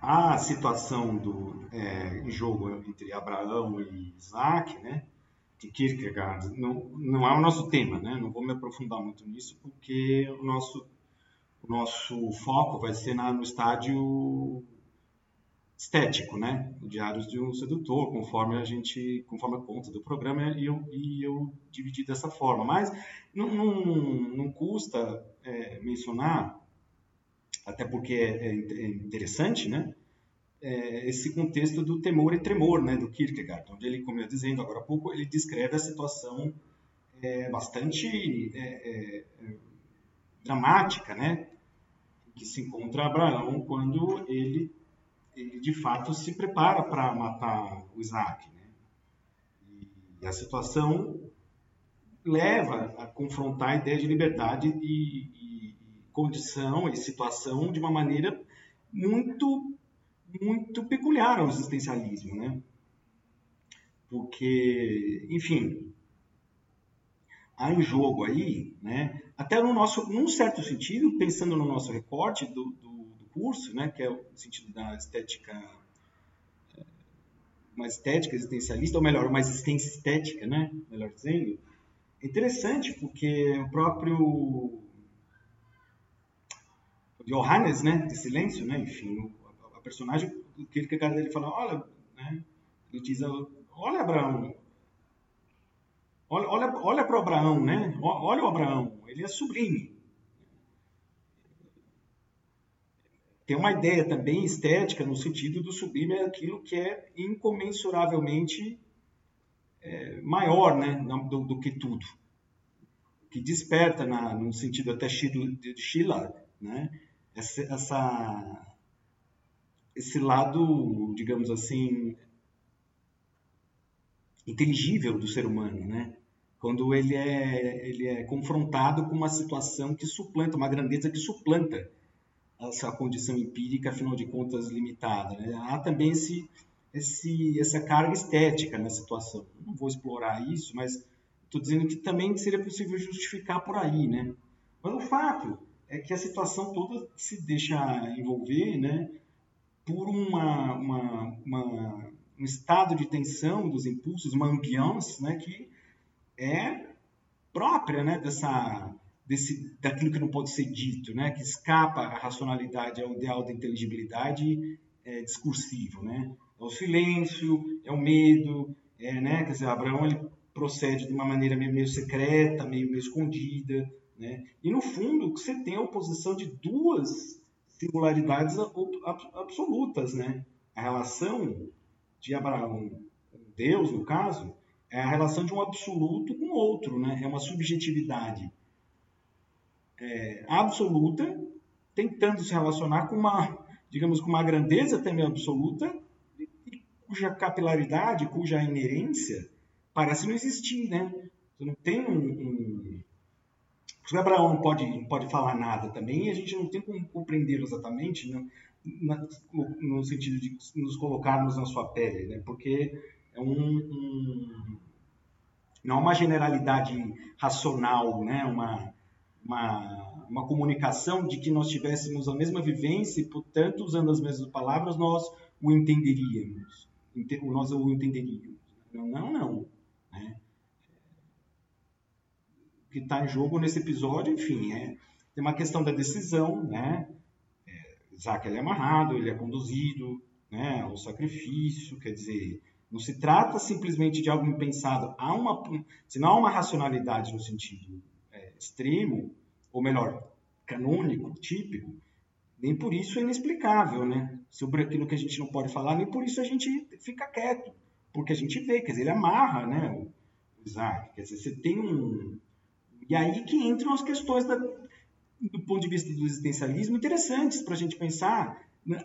A situação do é, jogo entre Abraão e Isaac, né? De Kierkegaard, não, não é o nosso tema, né? Não vou me aprofundar muito nisso porque o nosso o nosso foco vai ser na, no estádio estético, né? Diários de um sedutor, conforme a gente, conforme a conta do programa e eu, e eu dividi dessa forma. Mas não, não, não custa é, mencionar, até porque é, é interessante, né? É, esse contexto do temor e tremor, né? Do Kierkegaard, onde ele, como eu ia dizendo agora há pouco, ele descreve a situação é, bastante é, é, dramática, né? Que se encontra Abraão quando ele ele de fato se prepara para matar o Isaac. Né? E a situação leva a confrontar a ideia de liberdade e, e, condição e situação de uma maneira muito muito peculiar ao existencialismo, né? Porque, enfim, há em jogo aí, né? Até no nosso, num certo sentido, pensando no nosso recorte do, do curso, né, que é o sentido da estética uma estética existencialista, ou melhor, uma existência estética, né? Melhor dizendo. É interessante porque o próprio Johannes, né, de Silêncio, né, enfim, a personagem, o Kierkegaard ele fala, olha, né, ele diz, olha Abraão, olha, olha, olha para o Abraão, né, olha o Abraão, ele é sublime, tem uma ideia também estética no sentido do sublime é aquilo que é incomensuravelmente é, maior né, do, do, que tudo. Que desperta, na, sentido até de Schiller, né, essa, essa, esse lado, digamos assim, inteligível do ser humano, né? Quando ele é, ele é confrontado com uma situação que suplanta, uma grandeza que suplanta essa condição empírica, afinal de contas, limitada. Né? Há também esse, esse, essa carga estética na situação. Não vou explorar isso, mas estou dizendo que também seria possível justificar por aí. Né? Mas o fato é que a situação toda se deixa envolver né, por uma, uma, uma um estado de tensão dos impulsos, uma ambiance né, que é própria né, dessa desse, daquilo que não pode ser dito, né? que escapa à racionalidade, ao ideal da inteligibilidade é, discursivo. Né? É o silêncio, é o medo, é, né? quer dizer, Abraão ele procede de uma maneira meio, meio secreta, meio, meio escondida. Né? E, no fundo, você tem a oposição de duas singularidades absolutas. Né? A relação de Abraão com Deus, no caso, é a relação de um absoluto com outro, né? é uma subjetividade é, absoluta, tentando se relacionar com uma, digamos, com uma grandeza também absoluta, cuja capilaridade, cuja inerência parece não existir, né? Você não tem um, um... O Abraão não pode, não pode falar nada também, e a gente não tem como compreendê-lo exatamente, né? no sentido de nos colocarmos na sua pele, né? Porque é um, um não é uma generalidade racional, né? Uma uma, uma comunicação de que nós tivéssemos a mesma vivência e, portanto, usando as mesmas palavras, nós o entenderíamos. Nós o entenderíamos. Não, não, não. Né? O que está em jogo nesse episódio, enfim, é tem uma questão da decisão, né? É, Isaac é amarrado, ele é conduzido, né, ao sacrifício, quer dizer, não se trata simplesmente de algo impensado. Há uma, se não há uma racionalidade no sentido é, extremo, ou melhor, canônico, típico, nem por isso é inexplicável, né? Sobre aquilo que a gente não pode falar, nem por isso a gente fica quieto, porque a gente vê, quer dizer, ele amarra, né, o Isaac, quer dizer, você tem um... E aí que entram as questões da, do ponto de vista do existencialismo interessantes para a gente pensar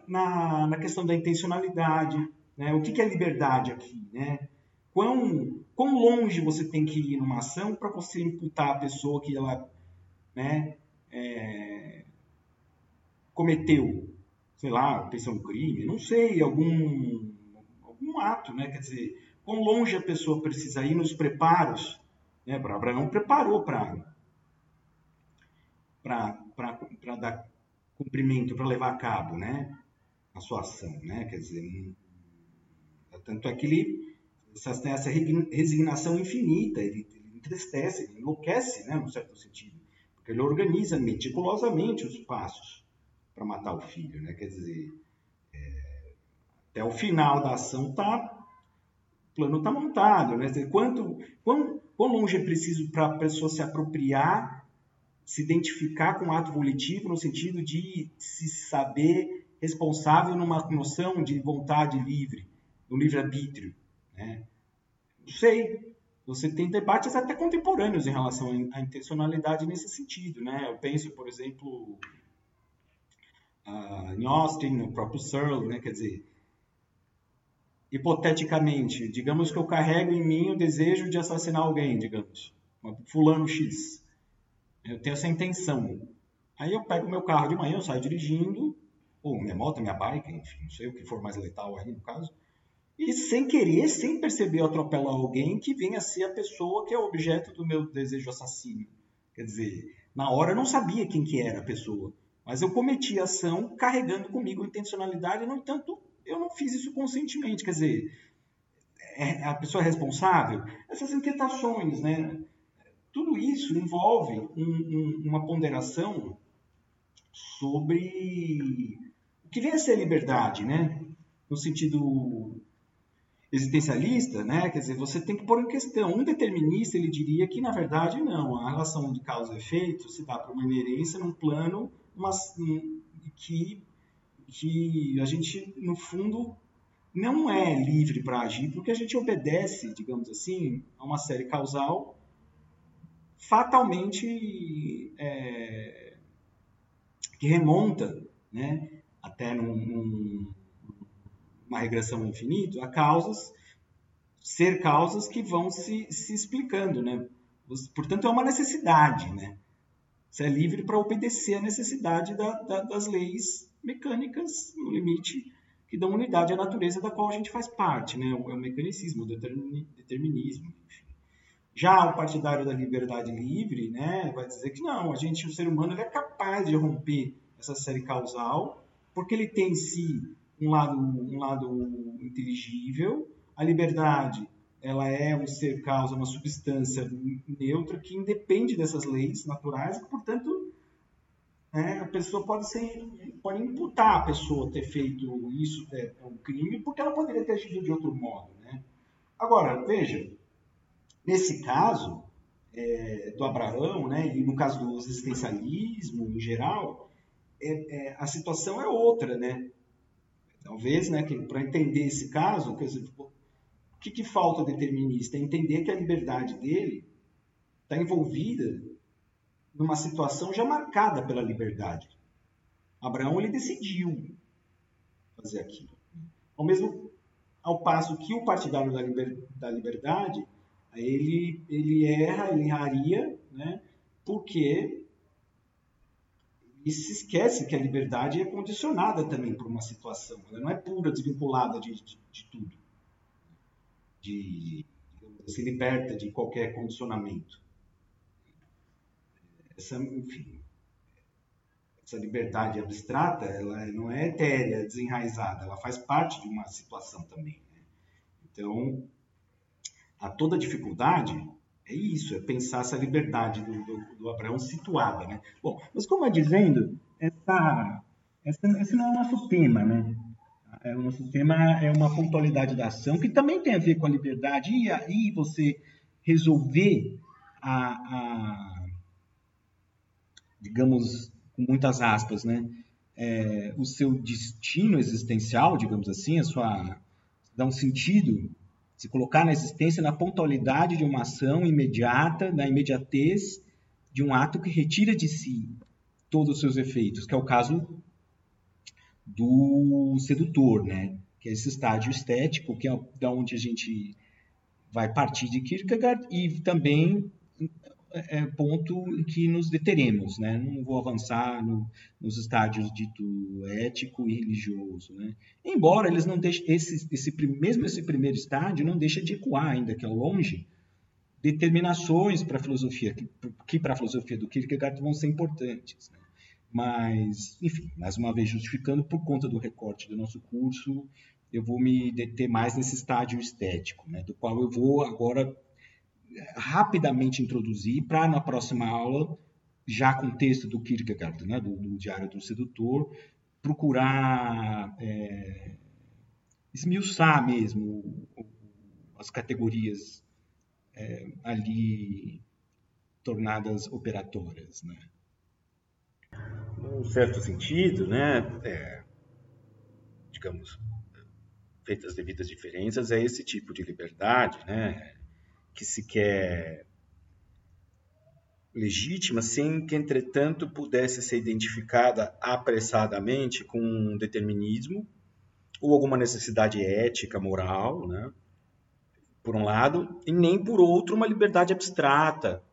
na, na, questão da intencionalidade, né? O que, que é liberdade aqui, né? Quão, quão longe você tem que ir numa ação para você imputar a pessoa que ela né, é, cometeu, sei lá, pensão um crime, não sei, algum, algum ato, né? Quer dizer, quão longe a pessoa precisa ir nos preparos, né? Abraão preparou para dar cumprimento, para levar a cabo, né? A sua ação, né? Quer dizer, tanto é que ele tem essa resignação infinita, ele, ele entristece, ele enlouquece, né? Num certo sentido porque ele organiza meticulosamente os passos para matar o filho, né? Quer dizer, é, até o final da ação tá, o plano está montado, né? Quanto, quão, quão longe é preciso para a pessoa se apropriar, se identificar com o ato volitivo no sentido de se saber responsável numa noção de vontade livre, do livre-arbítrio, né? Não sei, você tem debates até contemporâneos em relação à intencionalidade nesse sentido, né? Eu penso, por exemplo, uh, em Austin, no próprio Searle, né? Quer dizer, hipoteticamente, digamos que eu carrego em mim o desejo de assassinar alguém, digamos, fulano X. Eu tenho essa intenção. Aí eu pego meu carro de manhã, eu saio dirigindo, ou minha moto, minha bike, enfim, não sei o que for mais letal aí no caso e sem querer, sem perceber, eu atropelo alguém que venha a ser a pessoa que é o objeto do meu desejo assassino. Quer dizer, na hora eu não sabia quem que era a pessoa, mas eu cometi a ação carregando comigo intencionalidade, no entanto, eu não fiz isso conscientemente. Quer dizer, é a pessoa é responsável? Essas inquietações, né? Tudo isso envolve um, um, uma ponderação sobre o que vem a ser liberdade, né? No sentido existencialista, né? Quer dizer, você tem que pôr em questão. Um determinista ele diria que na verdade não, a relação de causa e efeito se dá para uma inerência num plano uma, que que a gente no fundo não é livre para agir porque a gente obedece, digamos assim, a uma série causal fatalmente é, que remonta, né? Até num, num uma regressão infinita, a causas, ser causas que vão se, se explicando, né? Portanto, é uma necessidade, né? Você é livre para obedecer à necessidade da, da, das leis mecânicas, no limite, que dão unidade à natureza da qual a gente faz parte, né? É o mecanicismo, o determinismo. Já o partidário da liberdade livre, né, vai dizer que não, a gente, o ser humano, é capaz de romper essa série causal, porque ele tem em si um lado, um lado inteligível. A liberdade, ela é um ser causa, uma substância neutra que independe dessas leis naturais e, portanto, né, a pessoa pode ser, pode imputar a pessoa ter feito isso, é, é um crime, porque ela poderia ter agido de outro modo, né? Agora, veja, nesse caso é, do Abraão, né, e no caso do existencialismo em geral, é, é, a situação é outra, né? Talvez, né, para entender esse caso, quer dizer, que, que falta determinista? É entender que a liberdade dele está envolvida numa situação já marcada pela liberdade. Abraão ele decidiu fazer aquilo. Ao mesmo ao passo que o partidário da, liber, da liberdade, ele, ele erra, ele erraria, né, porque e se esquece que a liberdade é condicionada também por uma situação. Ela não é pura, desvinculada de, de, de tudo. De, se liberta de qualquer condicionamento. Essa, enfim, essa liberdade abstrata, ela não é etérea, desenraizada, ela faz parte de uma situação também. Né? Então, a toda dificuldade é isso, é pensar essa liberdade do, do, do Abraão situada, né? Bom, mas como é dizendo, essa, essa, esse não é o nosso tema, né? É, o nosso tema é uma pontualidade da ação, que também tem a ver com a liberdade, e aí você resolver a, a digamos, com muitas aspas, né? É, o seu destino existencial, digamos assim, a sua dá um sentido se colocar na existência na pontualidade de uma ação imediata, na imediatez de um ato que retira de si todos os seus efeitos, que é o caso do sedutor, né? Que é esse estágio estético, que é da onde a gente vai partir de Kierkegaard e também é, é ponto em que nos deteremos, né? Não vou avançar no, nos estádios dito ético e religioso, né? Embora eles não deixem esse, esse mesmo esse primeiro estádio não deixa de ecoar ainda que é longe determinações para a filosofia que, que para a filosofia do Kierkegaard vão ser importantes, né? Mas, enfim, mais uma vez justificando por conta do recorte do nosso curso, eu vou me deter mais nesse estádio estético, né? Do qual eu vou agora rapidamente introduzir para na próxima aula, já com o texto do Kierkegaard, né, do, do Diário do Sedutor, procurar é, esmiuçar mesmo as categorias é, ali tornadas operatórias, né? Num certo sentido, né, é, digamos, feitas as devidas diferenças, é esse tipo de liberdade, né, que se quer legítima, sem que, entretanto, pudesse ser identificada apressadamente com um determinismo ou alguma necessidade ética, moral, né? por um lado, e nem por outro uma liberdade abstrata,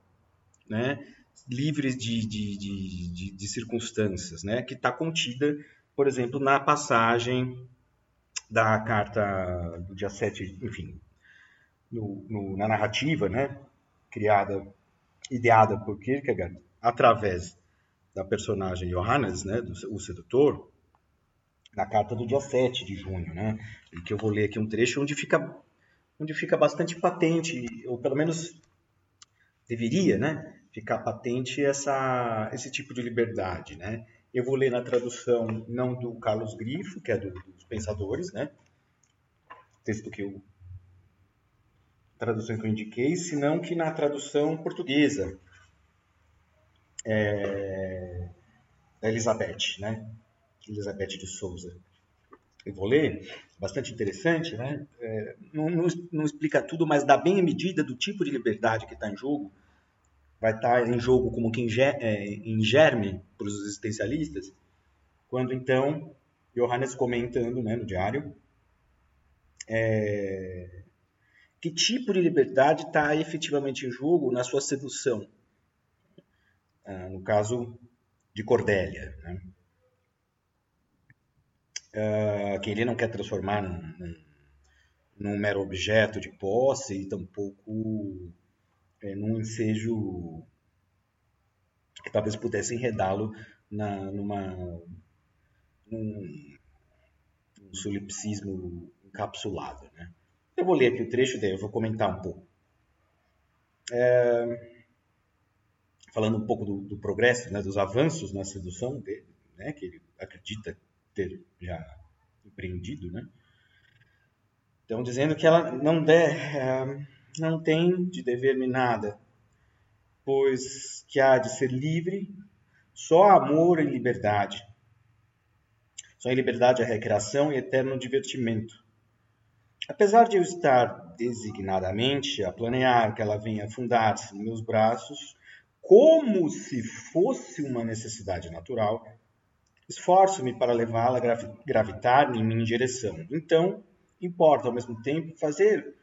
né? Livre de, de, de, de circunstâncias, né? que está contida, por exemplo, na passagem da carta do dia 7, enfim, no, no, na narrativa, né, criada, ideada por Kierkegaard, através da personagem Johannes, né, do, o sedutor, na carta do dia 7 de junho, né, que eu vou ler aqui um trecho onde fica onde fica bastante patente, ou pelo menos deveria, né, ficar patente essa, esse tipo de liberdade, né? Eu vou ler na tradução não do Carlos Grifo, que é do, dos Pensadores, né? Texto que eu tradução que eu indiquei, senão que na tradução portuguesa é, da Elizabeth, né? Elizabeth de Souza. Eu vou ler, bastante interessante, né? É, não, não, não, explica tudo, mas dá bem a medida do tipo de liberdade que está em jogo. Vai estar tá em jogo como que em, é, em germe para os existencialistas, quando então Johannes comentando né, no diário é, que tipo de liberdade está efetivamente em jogo na sua sedução. Ah, no caso de Cordélia. Né? uh, que ele não quer transformar num, num, num, mero objeto de posse e tampouco é, num ensejo que talvez pudesse enredá-lo numa, num, num solipsismo encapsulado. Né? Eu vou ler aqui o trecho daí, eu vou comentar um pouco. É, falando um pouco do, do progresso, né, dos avanços na sedução dele, né, que ele acredita ter já empreendido, né? Então, dizendo que ela não, de, eh, não tem de dever-me nada, pois que há de ser livre só amor e liberdade. Só em liberdade a recreação e eterno divertimento. Apesar de eu estar designadamente a planear que ela venha fundar-se em meus braços, como se fosse uma necessidade natural, Esforço-me para levá-la a gravitar em minha direção. Então, importa ao mesmo tempo fazer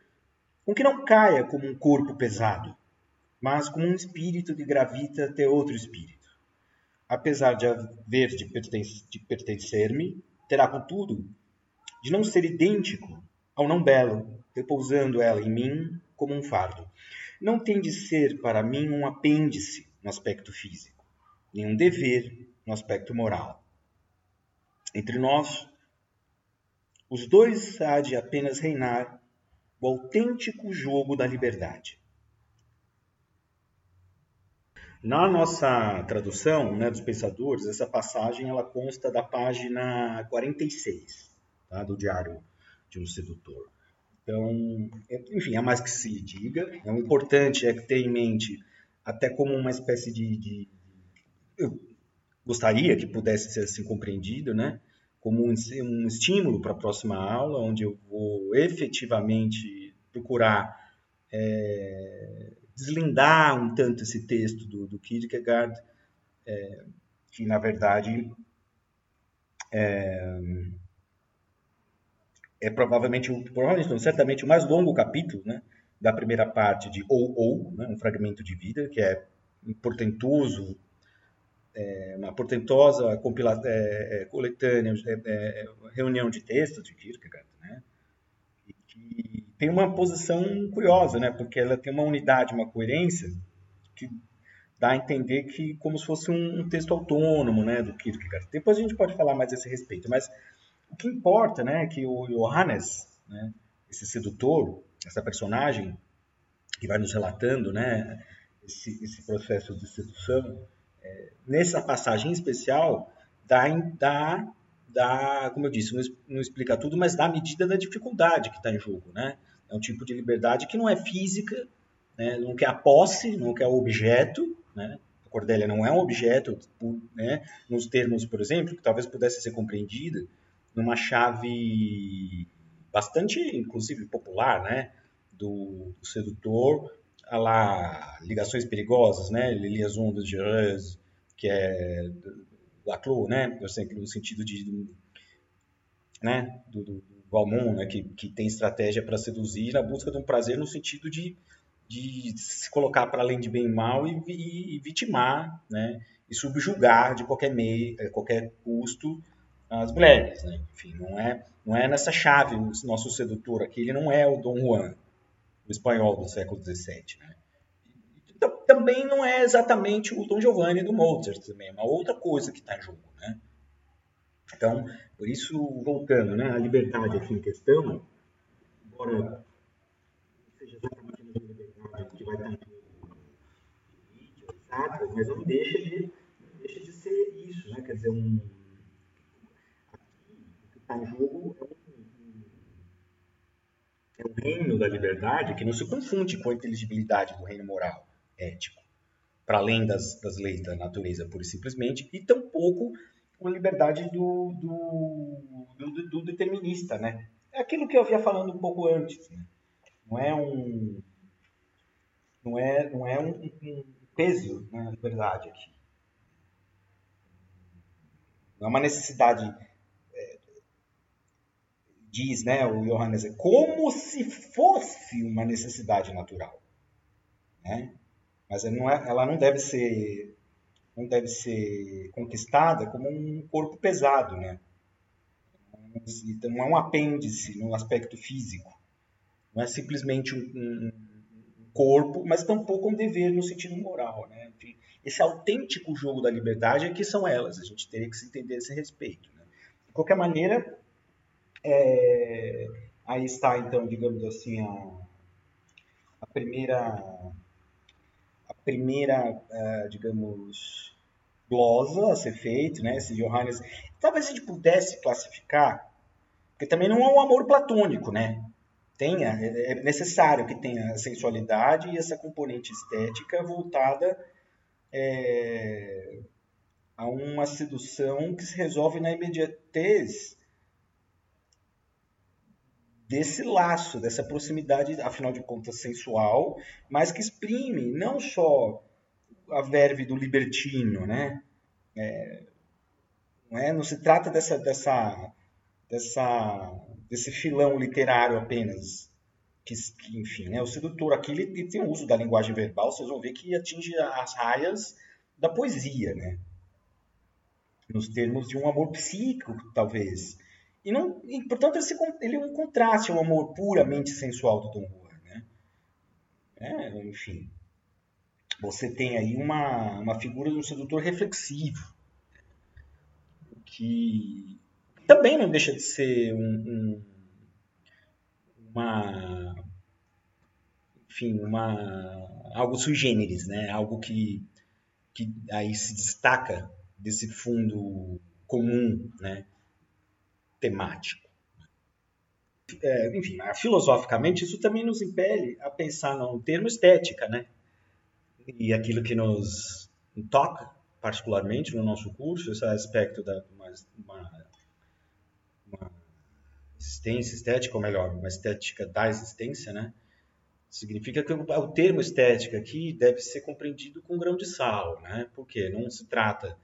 com que não caia como um corpo pesado, mas como um espírito que gravita até outro espírito. Apesar de haver de, pertencer-me, terá, contudo, de não ser idêntico ao não belo, repousando ela em mim como um fardo. Não tem de ser para mim um apêndice no aspecto físico, nem um dever no aspecto moral. Entre nós, os dois há de apenas reinar o autêntico jogo da liberdade. Na nossa tradução né, dos pensadores, essa passagem ela consta da página 46 tá, do Diário de um Sedutor. Então, enfim, há mais que se diga. O importante é que tenha em mente, até como uma espécie de, de eu gostaria que pudesse ser assim compreendido, né? Como um, um estímulo para a próxima aula, onde eu vou efetivamente procurar é, deslindar um tanto esse texto do, do Kierkegaard, é, que na verdade é, é provavelmente, provavelmente não, certamente o mais longo capítulo, né, da primeira parte de Ou Ou, né, um fragmento de vida, que é portentoso é, uma portentosa compila é, é coletânea, é, é, reunião de textos de Kierkegaard, né? E que tem uma posição curiosa, né? Porque ela tem uma unidade, uma coerência que dá a entender que como se fosse um, um texto autônomo, né, do Kierkegaard. Depois a gente pode falar mais a esse respeito, mas o que importa, né, é que o Johannes, né, esse sedutor, essa personagem que vai nos relatando, né, esse, esse processo de sedução, nessa passagem especial, dá, dá, dá, como eu disse, não, explica tudo, mas dá a medida da dificuldade que está em jogo, né? É um tipo de liberdade que não é física, né? não quer a posse, não quer o objeto, né? A Cordélia não é um objeto, né? nos termos, por exemplo, que talvez pudesse ser compreendida numa chave bastante, inclusive, popular, né? Do sedutor, a lá ligações perigosas, né? Liaison de Gereuse, que é Laclos, né? No sentido de, né? Do, do, Valmont, né? Que, que tem estratégia para seduzir na busca de um prazer no sentido de, de se colocar para além de bem e mal e, e, e, vitimar, né? E subjugar de qualquer meio, eh, qualquer custo as mulheres, né? Enfim, não é, não é nessa chave o nosso sedutor aqui, ele não é o Dom Juan, o espanhol do século XVII, né? também não é exatamente o Tom Giovanni do Mozart, também é uma outra coisa que está em jogo, né? Então, por isso, voltando, né, a liberdade aqui em questão, embora seja exatamente a mesma liberdade que vai estar em exato, mas não deixa de, não deixa de ser isso, né? Quer dizer, um, o que está em jogo é um, é um reino da liberdade que não se confunde com a inteligibilidade do reino moral, ético, para além das, das leis da natureza, pura e simplesmente, e tampouco com a liberdade do, do, do, do determinista, né? É aquilo que eu havia falando um pouco antes, né? Não é um não é não é um, um peso na liberdade aqui. Não é uma necessidade diz, né, o Johannes, é como se fosse uma necessidade natural, né? Mas ela não, é, ela não deve ser não deve ser conquistada como um corpo pesado, né? Então, não é um apêndice no aspecto físico. Não é simplesmente um, um corpo, mas tampouco um dever no sentido moral, né? Enfim, esse autêntico jogo da liberdade é que são elas. A gente teria que se entender a esse respeito. Né? De qualquer maneira, é... aí está então, digamos assim, a, a primeira primeira, uh, digamos, glosa a ser feita, né? Esse Johannes. Talvez a gente pudesse classificar, porque também não é um amor platônico, né? Tenha, é, é necessário que tenha a sensualidade e essa componente estética voltada é, a uma sedução que se resolve na imediatez desse laço, dessa proximidade, afinal de contas, sensual, mas que exprime não só a verve do libertino, né? É, não, é? não se trata dessa, dessa, dessa, desse filão literário apenas, que, que enfim, né? o sedutor aqui ele, ele tem o uso da linguagem verbal, vocês vão ver que atinge as raias da poesia, né? nos termos de um amor psíquico, talvez, e, não, e portanto, esse, ele é um contraste ao amor puramente sensual do Tom Juan. Né? É, enfim, você tem aí uma, uma figura de um sedutor reflexivo, que também não deixa de ser um, um, uma enfim uma algo sui generis né algo que que aí se destaca desse fundo comum né temático. É, enfim, filosoficamente, isso também nos impele a pensar no termo estética, né? E aquilo que nos toca, particularmente no nosso curso, esse aspecto da uma, uma, uma existência estética, ou melhor, uma estética da existência, né? Significa que o termo estética aqui deve ser compreendido com grão de sal, né? Porque não se trata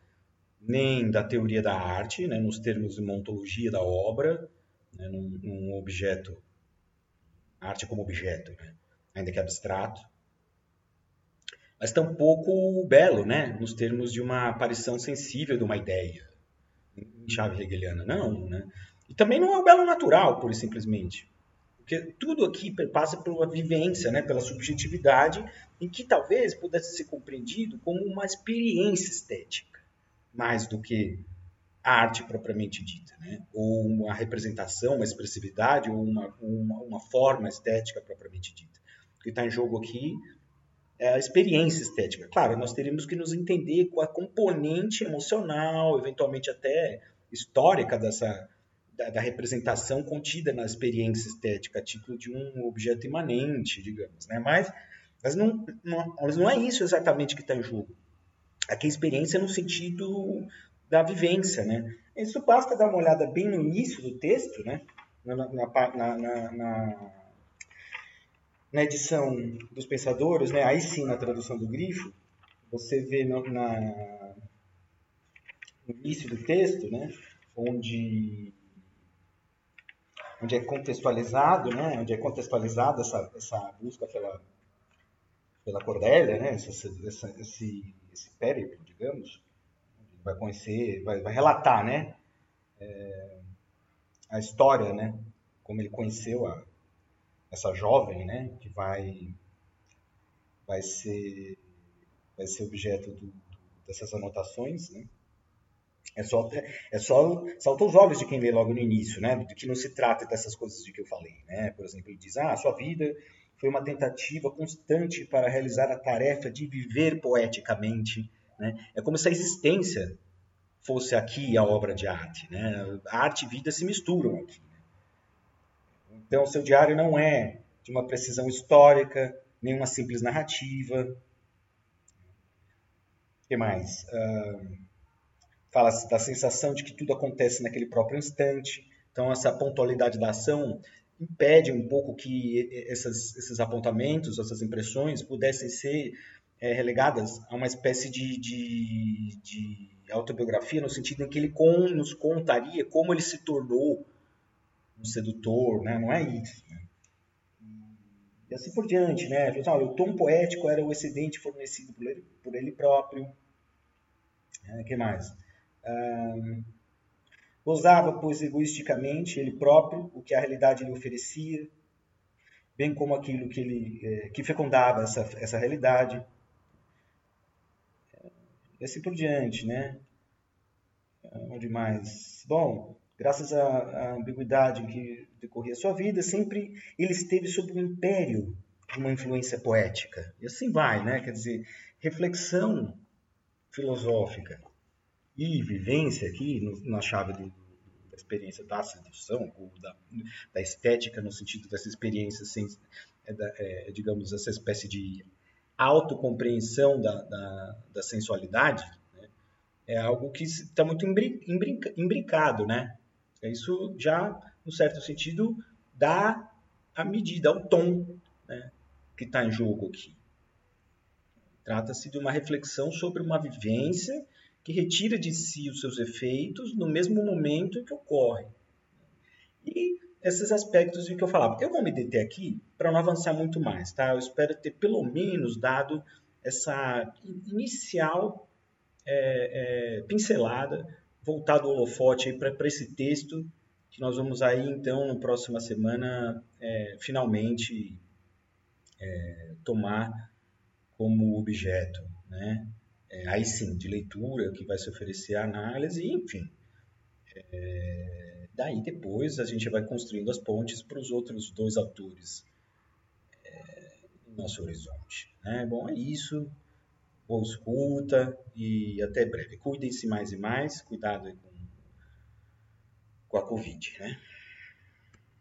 nem da teoria da arte, né, nos termos de montologia da obra, né, num, num, objeto, arte como objeto, né, ainda que abstrato, mas tampouco belo, né, nos termos de uma aparição sensível de uma ideia, em chave hegeliana, não, né, e também não é o belo natural, pura e simplesmente, porque tudo aqui passa uma vivência, né, pela subjetividade, em que talvez pudesse ser compreendido como uma experiência estética mais do que a arte propriamente dita, né? ou uma representação, uma expressividade, ou uma, uma, uma forma estética propriamente dita. O que está em jogo aqui é a experiência estética. Claro, nós teríamos que nos entender com a componente emocional, eventualmente até histórica dessa da, da, representação contida na experiência estética, a título de um objeto imanente, digamos. Né? Mas, mas, não, não, mas não é isso exatamente que está em jogo aqui a experiência no sentido da vivência, né? Isso basta dar uma olhada bem no início do texto, né? Na, na, na, na, na edição dos pensadores, né? Aí sim, na tradução do grifo, você vê no, na, no início do texto, né? Onde onde é contextualizado, né? Onde é contextualizada essa, essa busca pela pela Cordélia, né? Essa, essa, esse esse périplo, digamos, vai conhecer, vai, vai relatar, né, é, a história, né, como ele conheceu a, essa jovem, né, que vai vai ser vai ser objeto do, dessas anotações, né? É só é só salta os olhos de quem lê logo no início, né? De que não se trata dessas coisas de que eu falei, né? Por exemplo, ele diz: "Ah, a sua vida foi uma tentativa constante para realizar a tarefa de viver poeticamente. Né? É como se a existência fosse aqui a obra de arte. Né? Arte e vida se misturam aqui. Né? Então, seu diário não é de uma precisão histórica, nem uma simples narrativa. O que mais? Uh, fala da sensação de que tudo acontece naquele próprio instante. Então, essa pontualidade da ação impede um pouco que essas, esses apontamentos, essas impressões pudessem ser é, relegadas a uma espécie de, de, de, autobiografia, no sentido em que ele com, nos contaria como ele se tornou um sedutor, né? não é isso. Né? E assim por diante. Né? Olha, o tom poético era o excedente fornecido por ele, por ele próprio. O é, que mais? Gozava, pois, egoisticamente ele próprio o que a realidade lhe oferecia, bem como aquilo que ele é, que fecundava essa, essa realidade. E assim por diante, né? Onde mais? Bom, graças à, à ambiguidade em que decorria sua vida, sempre ele esteve sob o império de uma influência poética. E assim vai, né? Quer dizer, reflexão filosófica e vivência aqui no, na chave do, da experiência da sedução, ou da, da estética no sentido dessa experiência, sem, é, é, digamos, essa espécie de autocompreensão da, da, da sensualidade, né? é algo que está muito imbricado, né? Isso já, no certo sentido, dá a medida, o tom né? que está em jogo aqui. Trata-se de uma reflexão sobre uma vivência que retira de si os seus efeitos no mesmo momento em que ocorre. E esses aspectos de que eu falava. Eu vou me deter aqui para não avançar muito mais, tá? Eu espero ter pelo menos dado essa inicial é, é, pincelada, voltado o holofote para esse texto que nós vamos aí então na próxima semana é, finalmente é, tomar como objeto, né? É, aí sim, de leitura, que vai se oferecer a análise, enfim. É, daí depois a gente vai construindo as pontes para os outros dois autores é, no nosso horizonte. Né? Bom, é isso. Boa escuta e até breve. Cuidem-se mais e mais. Cuidado com, com a Covid, né?